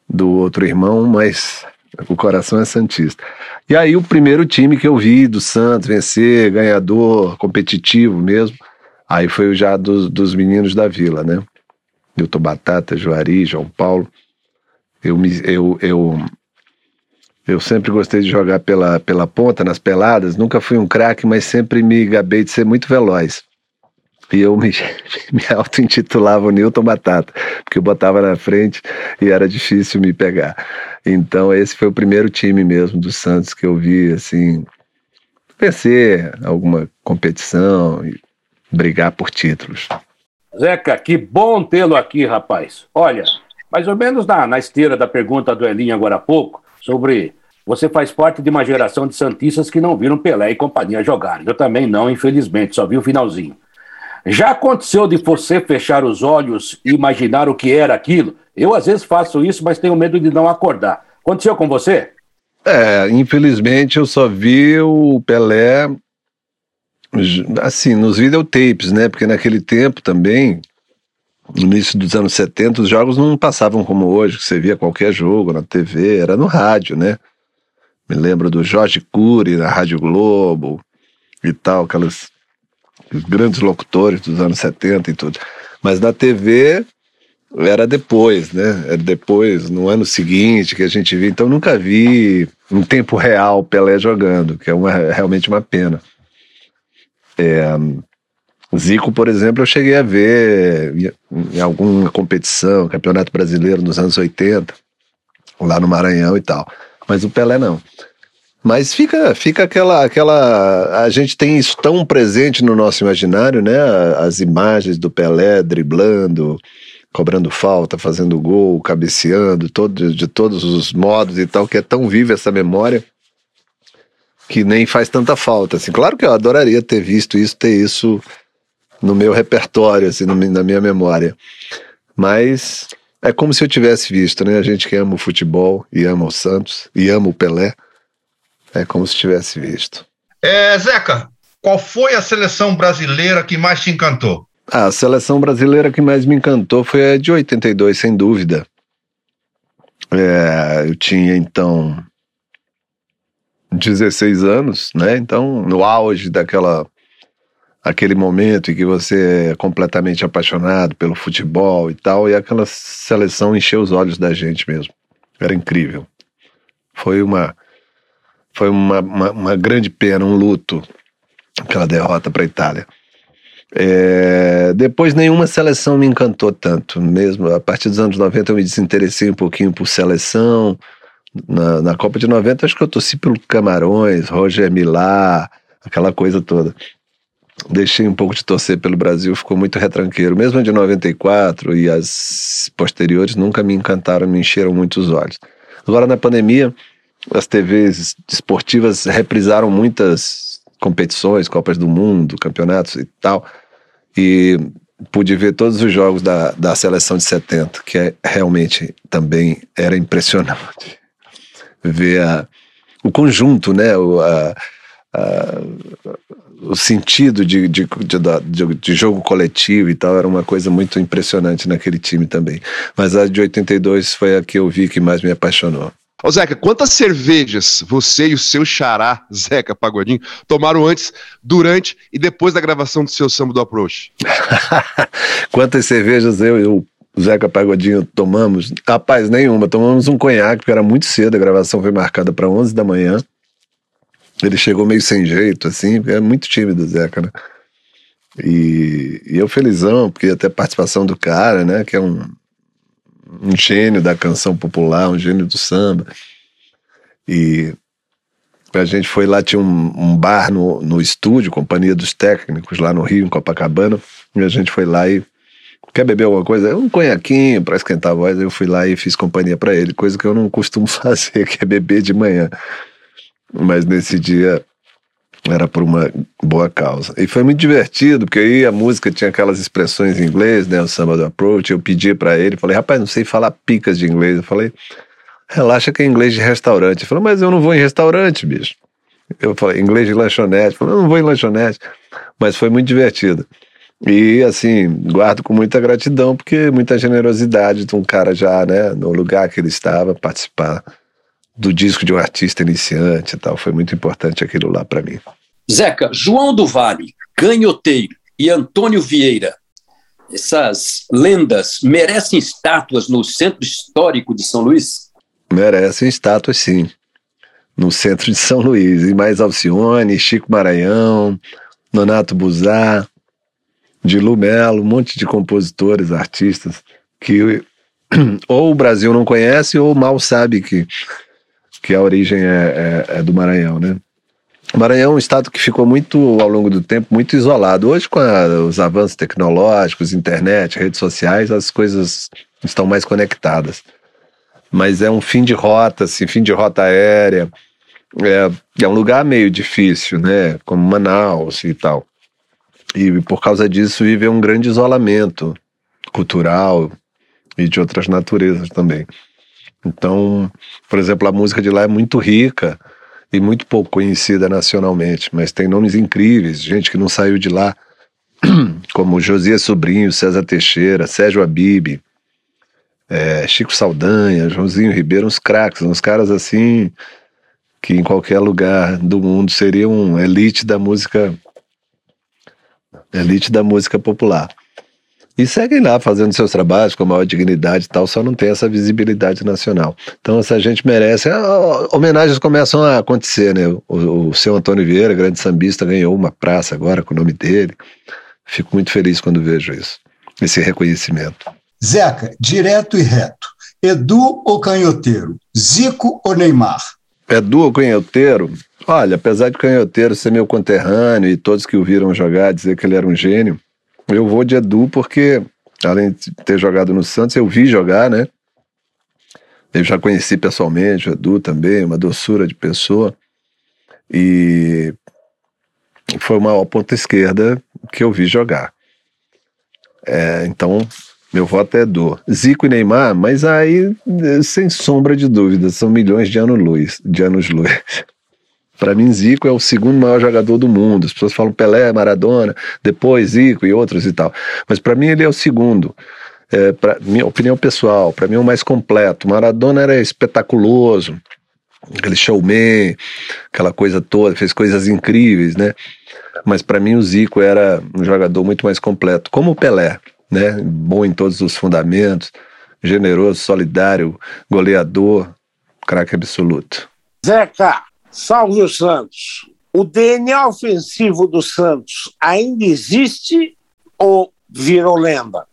do outro irmão, mas o coração é santista. E aí o primeiro time que eu vi do Santos vencer, ganhador, competitivo mesmo, aí foi já dos, dos meninos da Vila, né? Newton Batata, Juari, João Paulo. Eu, me, eu, eu, eu sempre gostei de jogar pela, pela ponta, nas peladas. Nunca fui um craque, mas sempre me gabei de ser muito veloz. E eu me, me auto-intitulava Newton Batata, porque eu botava na frente e era difícil me pegar. Então, esse foi o primeiro time mesmo do Santos que eu vi, assim, vencer alguma competição e brigar por títulos. Zeca, que bom tê-lo aqui, rapaz. Olha, mais ou menos na, na esteira da pergunta do Elinho agora há pouco, sobre você faz parte de uma geração de Santistas que não viram Pelé e companhia jogarem. Eu também não, infelizmente, só vi o finalzinho. Já aconteceu de você fechar os olhos e imaginar o que era aquilo? Eu às vezes faço isso, mas tenho medo de não acordar. Aconteceu com você? É, infelizmente eu só vi o Pelé assim, nos videotapes, né? Porque naquele tempo também, no início dos anos 70, os jogos não passavam como hoje, que você via qualquer jogo na TV, era no rádio, né? Me lembro do Jorge Cury na Rádio Globo e tal, aquelas grandes locutores dos anos 70 e tudo. Mas na TV era depois, né? Era depois, no ano seguinte que a gente via. Então nunca vi em tempo real Pelé jogando, que é uma, realmente uma pena. É, Zico, por exemplo, eu cheguei a ver em alguma competição, campeonato brasileiro nos anos 80, lá no Maranhão e tal. Mas o Pelé não. Mas fica, fica aquela, aquela. A gente tem isso tão presente no nosso imaginário, né? As imagens do Pelé driblando, cobrando falta, fazendo gol, cabeceando, todo, de todos os modos e tal, que é tão viva essa memória que nem faz tanta falta. Assim, claro que eu adoraria ter visto isso, ter isso no meu repertório, assim, no, na minha memória. Mas é como se eu tivesse visto, né? A gente que ama o futebol e ama o Santos e ama o Pelé, é como se tivesse visto. É, Zeca, qual foi a seleção brasileira que mais te encantou? A seleção brasileira que mais me encantou foi a de 82, sem dúvida. É, eu tinha então 16 anos, né? Então, no auge daquela aquele momento em que você é completamente apaixonado pelo futebol e tal, e aquela seleção encheu os olhos da gente mesmo. Era incrível. Foi uma foi uma, uma, uma grande pena, um luto, aquela derrota para a Itália. É, depois nenhuma seleção me encantou tanto, mesmo a partir dos anos 90 eu me desinteressei um pouquinho por seleção, na, na Copa de 90, acho que eu torci pelo Camarões, Roger Milá, aquela coisa toda. Deixei um pouco de torcer pelo Brasil, ficou muito retranqueiro. Mesmo de 94 e as posteriores nunca me encantaram, me encheram muito os olhos. Agora, na pandemia, as TVs esportivas reprisaram muitas competições, Copas do Mundo, campeonatos e tal. E pude ver todos os jogos da, da seleção de 70, que é, realmente também era impressionante ver a, o conjunto, né? O, a, a, o sentido de, de, de, de, jogo coletivo e tal era uma coisa muito impressionante naquele time também. Mas a de 82 foi a que eu vi que mais me apaixonou. Ô, Zeca, quantas cervejas você e o seu xará, Zeca Pagodinho, tomaram antes, durante e depois da gravação do seu samba do Approach? Quantas cervejas eu e o Zeca Pagodinho tomamos? Rapaz, nenhuma. Tomamos um conhaque, porque era muito cedo, a gravação foi marcada para 11 da manhã. Ele chegou meio sem jeito, assim, porque é muito tímido o Zeca, né? E, e eu felizão, porque até a participação do cara, né, que é um, um gênio da canção popular, um gênio do samba. E a gente foi lá, tinha um, um bar no, no estúdio, Companhia dos Técnicos, lá no Rio, em Copacabana, e a gente foi lá e quer beber alguma coisa? Um conhaquinho para esquentar a voz. Eu fui lá e fiz companhia para ele, coisa que eu não costumo fazer, que é beber de manhã. Mas nesse dia era por uma boa causa. E foi muito divertido, porque aí a música tinha aquelas expressões em inglês, né, o samba do approach, eu pedi para ele, falei, rapaz, não sei falar picas de inglês. Eu falei, relaxa que é inglês de restaurante. Ele falou, mas eu não vou em restaurante, bicho. Eu falei, inglês de lanchonete. Ele falou, não vou em lanchonete. Mas foi muito divertido. E, assim, guardo com muita gratidão, porque muita generosidade de um cara já, né, no lugar que ele estava, participar do disco de um artista iniciante e tal. Foi muito importante aquilo lá para mim. Zeca, João do Vale, Canhoteiro e Antônio Vieira, essas lendas merecem estátuas no Centro Histórico de São Luís? Merecem estátuas, sim. No centro de São Luís. E mais Alcione, Chico Maranhão, Nonato Buzar, Dilu Melo, um monte de compositores, artistas que ou o Brasil não conhece ou mal sabe que que a origem é, é, é, do Maranhão, né? O Maranhão é um estado que ficou muito, ao longo do tempo, muito isolado. Hoje, com a, os avanços tecnológicos, internet, redes sociais, as coisas estão mais conectadas. Mas é um fim de rota, assim, fim de rota aérea. É, é um lugar meio difícil, né? Como Manaus e tal. E por causa disso vive um grande isolamento cultural e de outras naturezas também. Então, por exemplo, a música de lá é muito rica e muito pouco conhecida nacionalmente, mas tem nomes incríveis, gente que não saiu de lá, como Josias Sobrinho, César Teixeira, Sérgio Abib, é, Chico Saldanha, Joãozinho Ribeiro, uns craques, uns caras assim que em qualquer lugar do mundo seriam elite da música elite da música popular. E seguem lá fazendo seus trabalhos com a maior dignidade e tal, só não tem essa visibilidade nacional. Então, essa gente merece. Homenagens começam a acontecer, né? O, o seu Antônio Vieira, grande sambista, ganhou uma praça agora com o nome dele. Fico muito feliz quando vejo isso, esse reconhecimento. Zeca, direto e reto. Edu ou canhoteiro? Zico ou Neymar? Edu ou canhoteiro? Olha, apesar de canhoteiro ser meu conterrâneo e todos que o viram jogar dizer que ele era um gênio, eu vou de Edu porque, além de ter jogado no Santos, eu vi jogar, né? Eu já conheci pessoalmente o Edu também, uma doçura de pessoa. E foi uma ponta esquerda que eu vi jogar. É, então, meu voto é Edu. Zico e Neymar, mas aí, sem sombra de dúvida, são milhões de anos-luz. De anos -luz. Para mim, Zico é o segundo maior jogador do mundo. As pessoas falam Pelé, Maradona, depois Zico e outros e tal. Mas para mim, ele é o segundo. É, minha opinião pessoal, para mim é o mais completo. Maradona era espetaculoso, aquele showman, aquela coisa toda, fez coisas incríveis, né? Mas para mim o Zico era um jogador muito mais completo, como o Pelé, né? Bom em todos os fundamentos, generoso, solidário, goleador, craque absoluto. Zeca, Salve Santos. O DNA ofensivo do Santos ainda existe ou virou lenda?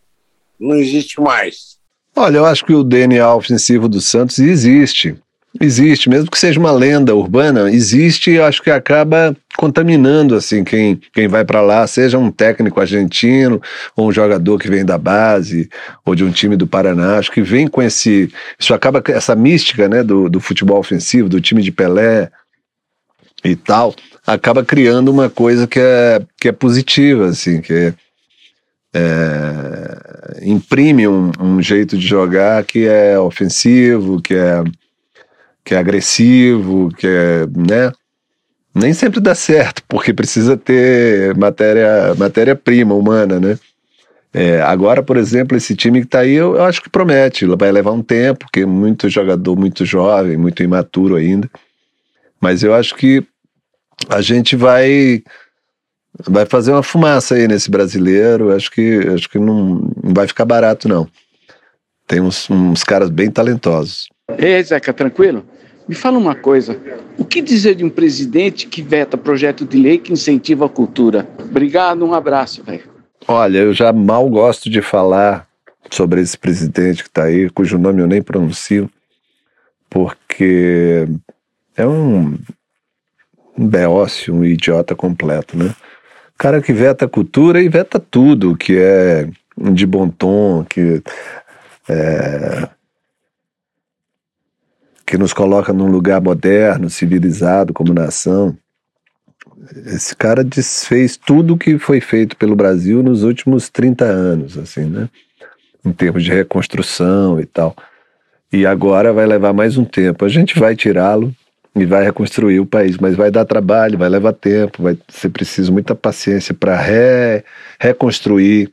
Não existe mais. Olha, eu acho que o DNA ofensivo do Santos existe. Existe, mesmo que seja uma lenda urbana, existe e acho que acaba contaminando assim quem, quem vai para lá, seja um técnico argentino ou um jogador que vem da base ou de um time do Paraná, acho que vem com esse, isso acaba essa mística, né, do, do futebol ofensivo, do time de Pelé, e tal, acaba criando uma coisa que é, que é positiva, assim, que é, imprime um, um, jeito de jogar que é ofensivo, que é, que é agressivo, que é, né? Nem sempre dá certo, porque precisa ter matéria matéria-prima humana, né? É, agora, por exemplo, esse time que está aí, eu, eu, acho que promete. Vai levar um tempo, porque muito jogador muito jovem, muito imaturo ainda. Mas eu acho que a gente vai vai fazer uma fumaça aí nesse brasileiro. Acho que acho que não, não vai ficar barato não. Tem uns, uns caras bem talentosos. Ei, Zeca, tranquilo? Me fala uma coisa. O que dizer de um presidente que veta projeto de lei que incentiva a cultura? Obrigado, um abraço, velho. Olha, eu já mal gosto de falar sobre esse presidente que está aí, cujo nome eu nem pronuncio, porque é um, um beócio, um idiota completo, né? Cara que veta a cultura e veta tudo que é de bom tom, que é, que nos coloca num lugar moderno, civilizado como nação. Esse cara desfez tudo que foi feito pelo Brasil nos últimos 30 anos, assim, né? Em termos de reconstrução e tal. E agora vai levar mais um tempo. A gente vai tirá-lo e vai reconstruir o país, mas vai dar trabalho, vai levar tempo, vai ser preciso muita paciência para re, reconstruir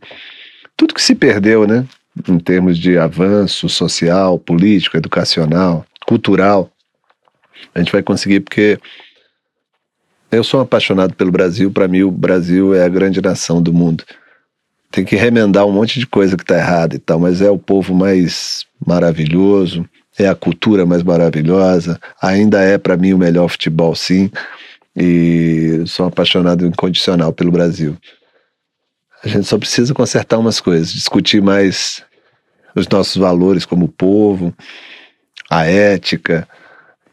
tudo que se perdeu, né? Em termos de avanço social, político, educacional cultural, a gente vai conseguir porque eu sou apaixonado pelo Brasil, para mim o Brasil é a grande nação do mundo. Tem que remendar um monte de coisa que está errada e tal, mas é o povo mais maravilhoso, é a cultura mais maravilhosa, ainda é para mim o melhor futebol, sim, e sou apaixonado incondicional pelo Brasil. A gente só precisa consertar umas coisas, discutir mais os nossos valores como povo, a ética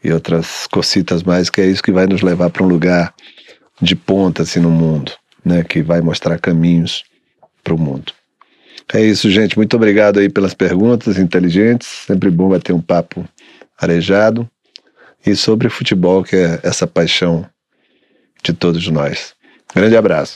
e outras cocitas mais, que é isso que vai nos levar para um lugar de ponta assim no mundo, né, que vai mostrar caminhos para o mundo. É isso, gente. Muito obrigado aí pelas perguntas inteligentes. Sempre bom bater um papo arejado e sobre futebol, que é essa paixão de todos nós. Grande abraço.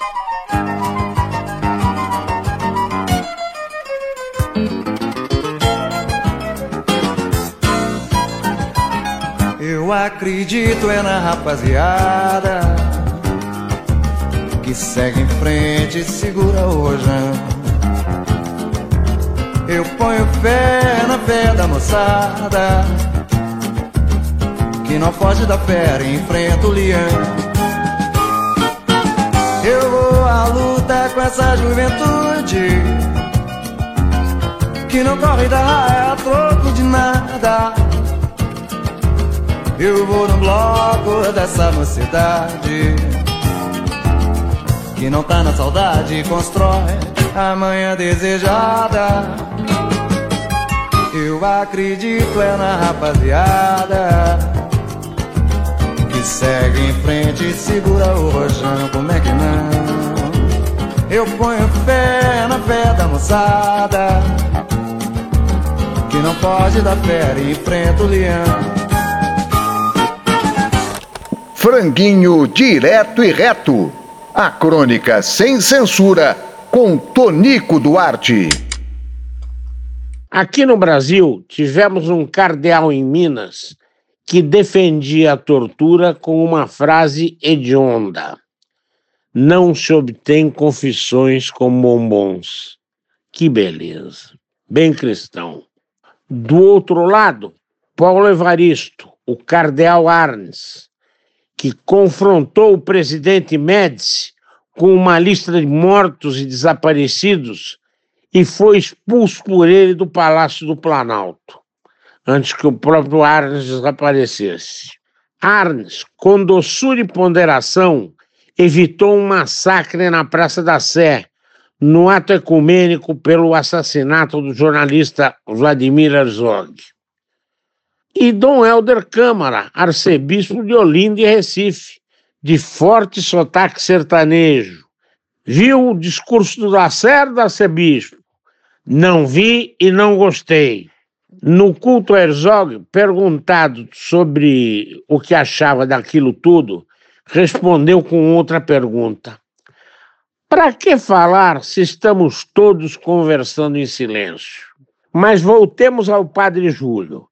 Eu acredito é na rapaziada que segue em frente e segura o rojão. Eu ponho fé na fé da moçada que não foge da fera e enfrenta o leão. Eu vou à luta com essa juventude que não corre da raia a troco de nada. Eu vou no bloco dessa mocidade Que não tá na saudade e constrói a manhã desejada Eu acredito é na rapaziada Que segue em frente e segura o rojão Como é que não? Eu ponho fé na fé da moçada Que não pode dar fé e enfrenta o leão Franguinho direto e reto. A crônica sem censura com Tonico Duarte. Aqui no Brasil, tivemos um cardeal em Minas que defendia a tortura com uma frase hedionda: Não se obtém confissões com bombons. Que beleza. Bem cristão. Do outro lado, Paulo Evaristo, o cardeal Arnes, que confrontou o presidente Médici com uma lista de mortos e desaparecidos e foi expulso por ele do Palácio do Planalto, antes que o próprio Arnes desaparecesse. Arnes, com doçura e ponderação, evitou um massacre na Praça da Sé, no ato ecumênico pelo assassinato do jornalista Vladimir Herzog e Dom Helder Câmara, arcebispo de Olinda e Recife, de forte sotaque sertanejo. Viu o discurso do Lacerda, arcebispo? Não vi e não gostei. No culto Herzog, perguntado sobre o que achava daquilo tudo, respondeu com outra pergunta. Para que falar se estamos todos conversando em silêncio? Mas voltemos ao Padre Júlio.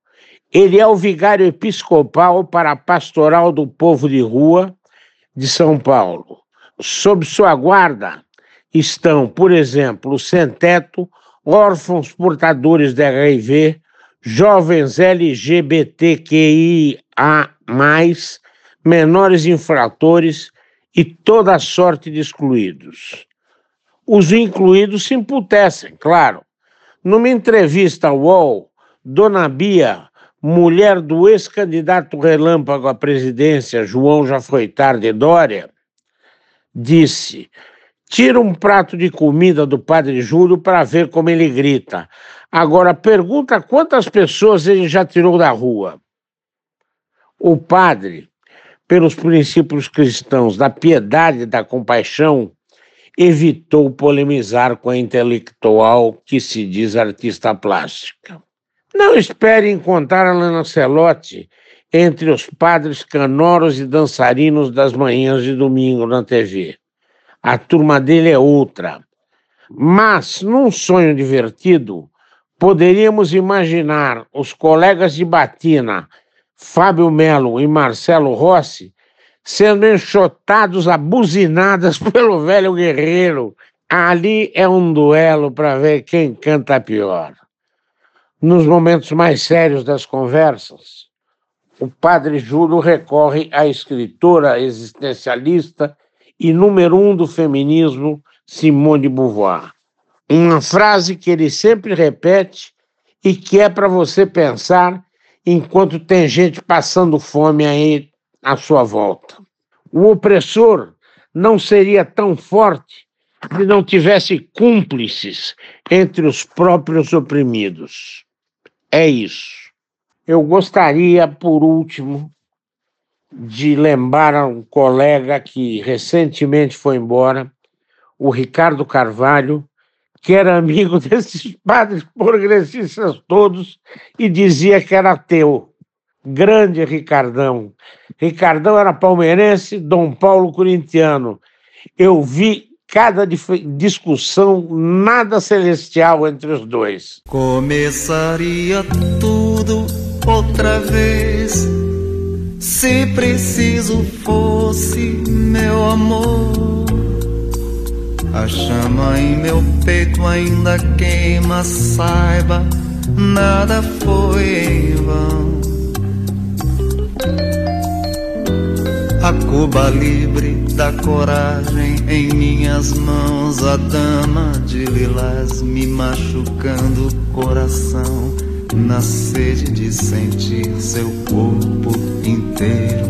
Ele é o vigário episcopal para a pastoral do povo de rua de São Paulo. Sob sua guarda, estão, por exemplo, os sem-teto, órfãos portadores de HIV, jovens LGBTQIA, menores infratores e toda a sorte de excluídos. Os incluídos se emputecem, claro. Numa entrevista ao UOL, Dona Bia, mulher do ex-candidato relâmpago à presidência, João já foi tarde Dória, disse: tira um prato de comida do padre Júlio para ver como ele grita. Agora pergunta quantas pessoas ele já tirou da rua. O padre, pelos princípios cristãos da piedade e da compaixão, evitou polemizar com a intelectual que se diz artista plástica. Não espere encontrar a Lancelotti entre os padres canoros e dançarinos das manhãs de domingo na TV. A turma dele é outra. Mas, num sonho divertido, poderíamos imaginar os colegas de batina, Fábio Melo e Marcelo Rossi, sendo enxotados a buzinadas pelo velho guerreiro. Ali é um duelo para ver quem canta pior. Nos momentos mais sérios das conversas, o padre Júlio recorre à escritora existencialista e número um do feminismo, Simone de Beauvoir. Uma frase que ele sempre repete e que é para você pensar enquanto tem gente passando fome aí à sua volta. O opressor não seria tão forte se não tivesse cúmplices entre os próprios oprimidos. É isso. Eu gostaria, por último, de lembrar a um colega que recentemente foi embora, o Ricardo Carvalho, que era amigo desses padres progressistas todos e dizia que era ateu. Grande Ricardão. Ricardão era palmeirense, Dom Paulo corintiano. Eu vi cada discussão nada celestial entre os dois. Começaria tudo outra vez se preciso fosse meu amor. A chama em meu peito ainda queima, saiba, nada foi em vão. A Cuba livre da coragem em minhas mãos, a dama de lilás me machucando o coração na sede de sentir seu corpo inteiro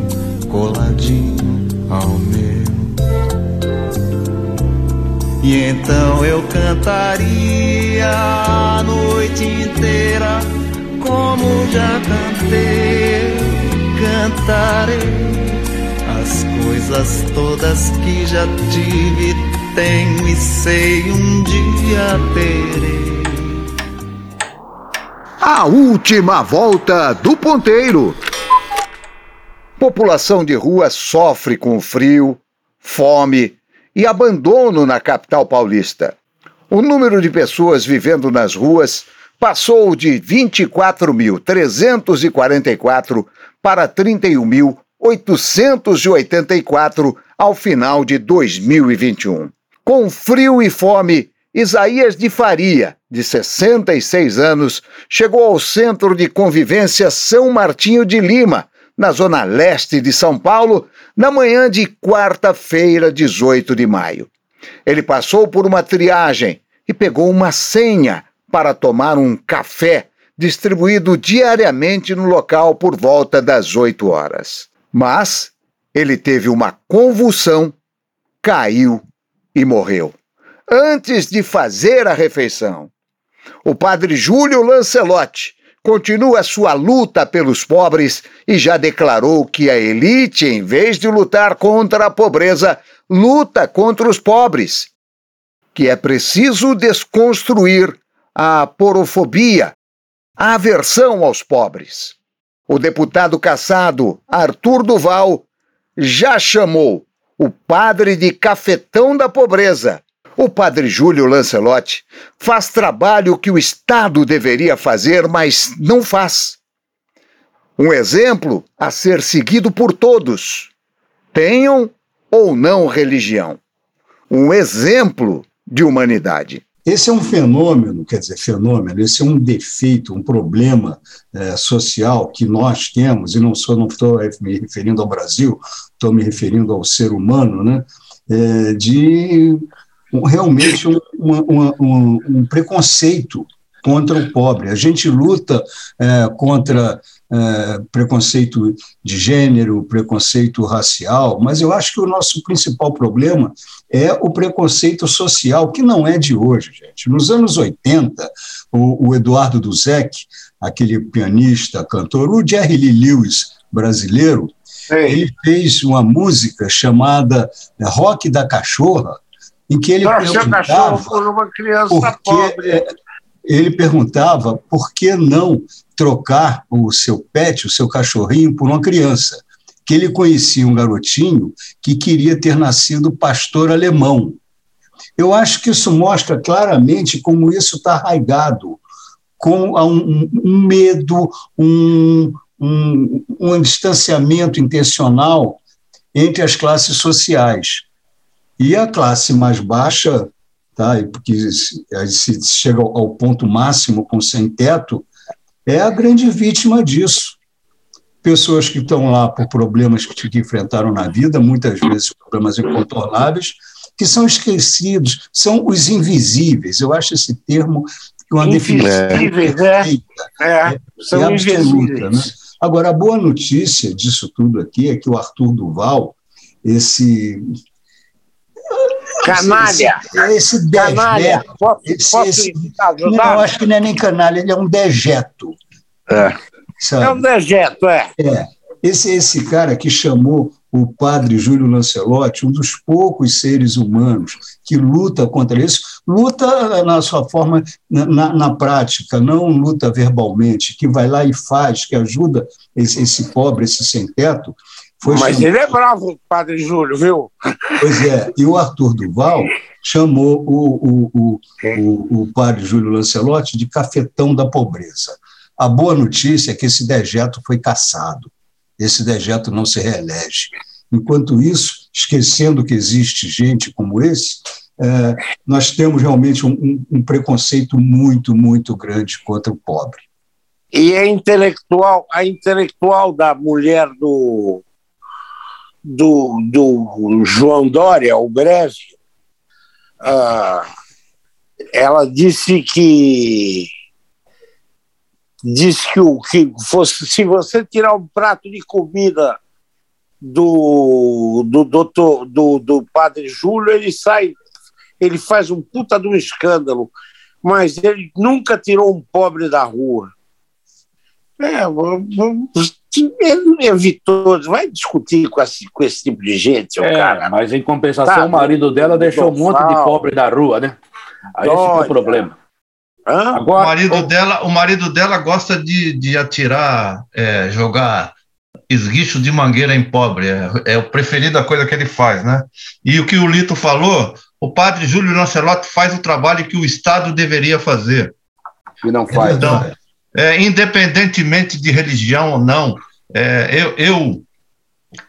coladinho ao meu. E então eu cantaria a noite inteira, como já cantei, cantarei as coisas todas que já tive, tenho e sei um dia terei. A última volta do ponteiro. População de rua sofre com frio, fome e abandono na capital paulista. O número de pessoas vivendo nas ruas passou de 24.344 para 31.884 ao final de 2021. Com frio e fome, Isaías de Faria, de 66 anos, chegou ao Centro de Convivência São Martinho de Lima, na zona leste de São Paulo, na manhã de quarta-feira, 18 de maio. Ele passou por uma triagem e pegou uma senha para tomar um café distribuído diariamente no local por volta das 8 horas. Mas ele teve uma convulsão, caiu e morreu antes de fazer a refeição. O padre Júlio Lancelotti continua sua luta pelos pobres e já declarou que a elite, em vez de lutar contra a pobreza, luta contra os pobres. Que é preciso desconstruir a porofobia, a aversão aos pobres. O deputado caçado Arthur Duval já chamou o padre de cafetão da pobreza o padre Júlio Lancelotti faz trabalho que o Estado deveria fazer, mas não faz. Um exemplo a ser seguido por todos, tenham ou não religião. Um exemplo de humanidade. Esse é um fenômeno, quer dizer, fenômeno, esse é um defeito, um problema é, social que nós temos, e não, sou, não estou me referindo ao Brasil, estou me referindo ao ser humano, né, é, de realmente um, uma, um, um preconceito contra o pobre. A gente luta é, contra é, preconceito de gênero, preconceito racial, mas eu acho que o nosso principal problema é o preconceito social, que não é de hoje, gente. Nos anos 80, o, o Eduardo Duzek, aquele pianista, cantor, o Jerry Lee Lewis brasileiro, ele fez uma música chamada Rock da Cachorra, em que ele Nossa, perguntava por uma criança porque, pobre. é, ele perguntava por que não trocar o seu pet, o seu cachorrinho, por uma criança. Que ele conhecia um garotinho que queria ter nascido pastor alemão. Eu acho que isso mostra claramente como isso está arraigado, com um, um medo, um, um, um distanciamento intencional entre as classes sociais. E a classe mais baixa, tá, porque se chega ao ponto máximo com sem teto, é a grande vítima disso. Pessoas que estão lá por problemas que, que enfrentaram na vida, muitas vezes problemas incontornáveis, que são esquecidos, são os invisíveis. Eu acho esse termo uma definição Invisíveis, é. É, são absoluta. Né? invisíveis. Agora, a boa notícia disso tudo aqui é que o Arthur Duval, esse. Canalha. Esse, esse Canalha. Posso- esse- posso esse- ajudar? não, eu acho que não é nem canalha, ele é um dejeto. Sabe? É um dejeto, é. É. Esse, esse cara que chamou o padre Júlio Lancelotti, um dos poucos seres humanos que luta contra isso, luta na sua forma, na, na- na prática, não luta verbalmente, que vai lá e faz, que ajuda esse, esse pobre, esse sem-teto. Foi Mas chamado- ele é bravo, padre Júlio, viu? Pois é, e o Arthur Duval chamou o, o, o, o, padre Júlio Lancelotti de cafetão da pobreza. A boa notícia é que esse dejeto foi cassado. Esse dejeto não se reelege. Enquanto isso, esquecendo que existe gente como esse, eh, nós temos realmente um, um- um preconceito muito, muito grande contra o pobre. E a intelectual, a intelectual da mulher do, do, do João Dória, o Breve, ah, ela disse que disse que, o, que fosse, se você tirar um prato de comida do, do, doutor, do, do padre Júlio, ele sai, ele faz um puta de um escândalo, mas ele nunca tirou um pobre da rua. É, ele evitou, vai discutir com esse, com esse tipo de gente, É, cara. mas em compensação, Tá, o marido dela deixou um monte de pobre na rua, né? Aí esse que é o problema. o, marido dela, o marido dela gosta de, de atirar, é, jogar esguicho de mangueira em pobre. É, é o preferido a coisa que ele faz, né? E o que o Lito falou, o padre Júlio Lancelotti faz o trabalho que o Estado deveria fazer. E não faz. Então, é, independentemente de religião ou não, é, eu, eu,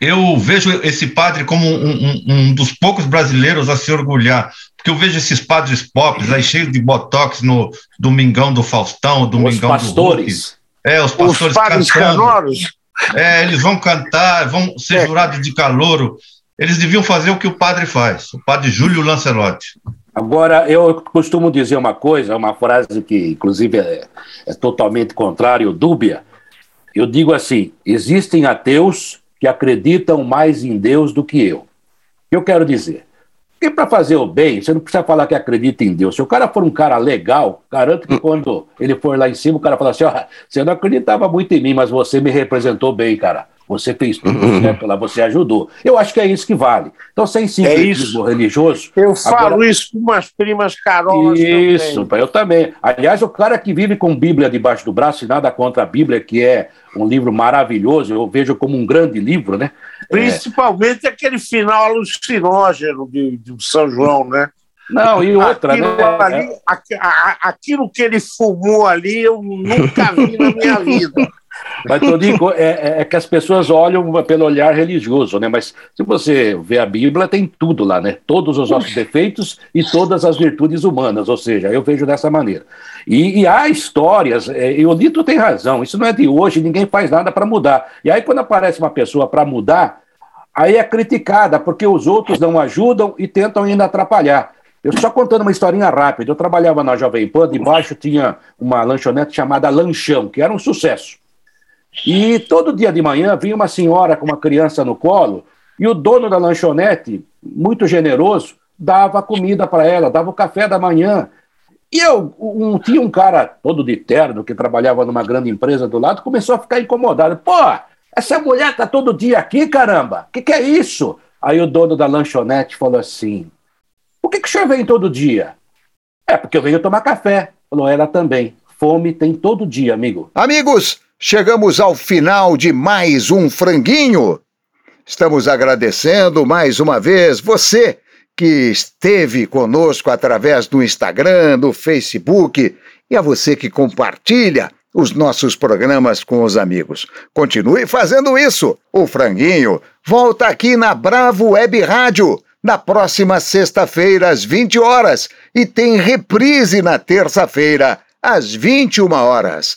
eu vejo esse padre como um, um- um dos poucos brasileiros a se orgulhar, porque eu vejo esses padres pop aí cheios de botox no Domingão do Faustão, Domingão pastores. do. É, os pastores padres cantando. canoros. É, eles vão cantar, vão ser jurados de calouro. Eles deviam fazer o que o padre faz, o padre Júlio Lancelotti. Agora, eu costumo dizer uma coisa, uma frase que, inclusive, é, é totalmente contrária, ou dúbia. Eu digo assim: existem ateus que acreditam mais em Deus do que eu. Que eu quero dizer? Porque para fazer o bem, você não precisa falar que acredita em Deus. Se o cara for um cara legal, garanto que quando ele for lá em cima, o cara fala assim: ó, você não acreditava muito em mim, mas você me representou bem, cara. Você fez tudo certo lá, você ajudou. Eu acho que é isso que vale. Então, sem sincretismo religioso. Eu falo agora- isso com umas primas carolas. isso, pá, eu também. Aliás, o cara que vive com Bíblia debaixo do braço e nada contra a Bíblia, que é um livro maravilhoso, eu vejo como um grande livro, né? Principalmente aquele final alucinógeno de, de São João, né? Não, e outra, aquilo né? ali- a- aquilo que ele fumou ali, eu nunca vi na minha vida. Mas, Tonico, é, é, é, que as pessoas olham pelo olhar religioso, né? Mas se você vê a Bíblia, tem tudo lá, né? Todos os nossos defeitos e todas as virtudes humanas, ou seja, eu vejo dessa maneira. E, e há histórias, é, e o Lito tem razão, isso não é de hoje, ninguém faz nada para mudar. E aí, quando aparece uma pessoa para mudar, aí é criticada, porque os outros não ajudam e tentam ainda atrapalhar. Eu só contando uma historinha rápida. Eu trabalhava na Jovem Pan, debaixo tinha uma lanchonete chamada Lanchão, que era um sucesso. E todo dia de manhã vinha uma senhora com uma criança no colo e o dono da lanchonete, muito generoso, dava comida para ela, dava o café da manhã. E eu um, tinha um cara todo de terno que trabalhava numa grande empresa do lado, começou a ficar incomodado. Pô, essa mulher tá todo dia aqui, caramba. O que, que é isso? Aí o dono da lanchonete falou assim: Por que, que o senhor vem todo dia? É, porque eu venho tomar café. Falou ela também. Fome tem todo dia, amigo. Amigos, chegamos ao final de mais um franguinho. Estamos agradecendo mais uma vez você que esteve conosco através do Instagram, do Facebook e a você que compartilha os nossos programas com os amigos. Continue fazendo isso. O Franguinho volta aqui na Bravo Web Rádio na próxima sexta-feira às 20 horas e tem reprise na terça-feira às 21 horas.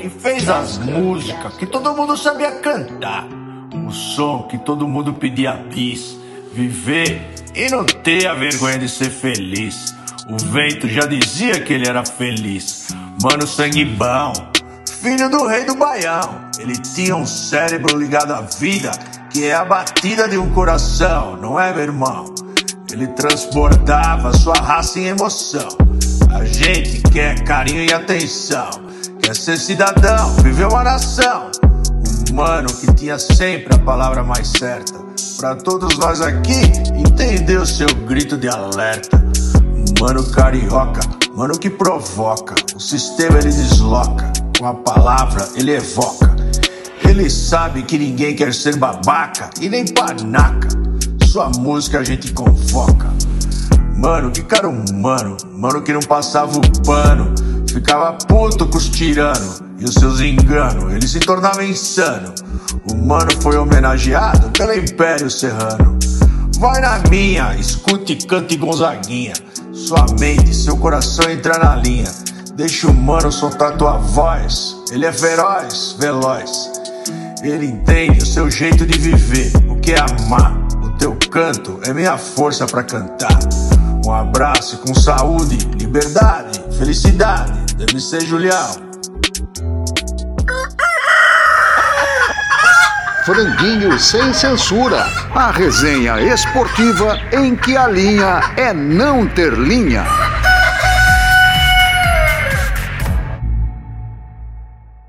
que fez as músicas que todo mundo sabia cantar. O som que todo mundo pedia bis. Viver e não ter a vergonha de ser feliz. O vento já dizia que ele era feliz. Mano, sangue bom, filho do rei do baião. Ele tinha um cérebro ligado à vida, que é a batida de um coração, não é, meu irmão? Ele transportava sua raça em emoção. A gente quer carinho e atenção. Quer ser cidadão, viver uma nação. Um mano que tinha sempre a palavra mais certa. Pra todos nós aqui, entender o seu grito de alerta. Mano carioca, mano que provoca. O sistema ele desloca, com a palavra ele evoca. Ele sabe que ninguém quer ser babaca e nem panaca. Sua música a gente convoca. Mano, que cara humano, mano que não passava o pano. Ficava puto com os tiranos e os seus enganos, ele se tornava insano. O mano foi homenageado pelo Império Serrano. Vai na minha, escute, cante Gonzaguinha. Sua mente, seu coração entra na linha. Deixa o mano soltar tua voz. Ele é feroz, veloz. Ele entende o seu jeito de viver, o que é amar. O teu canto é minha força para cantar. Um abraço com saúde, liberdade, felicidade. Deve ser Julião. Franguinho sem censura. A resenha esportiva em que a linha é não ter linha.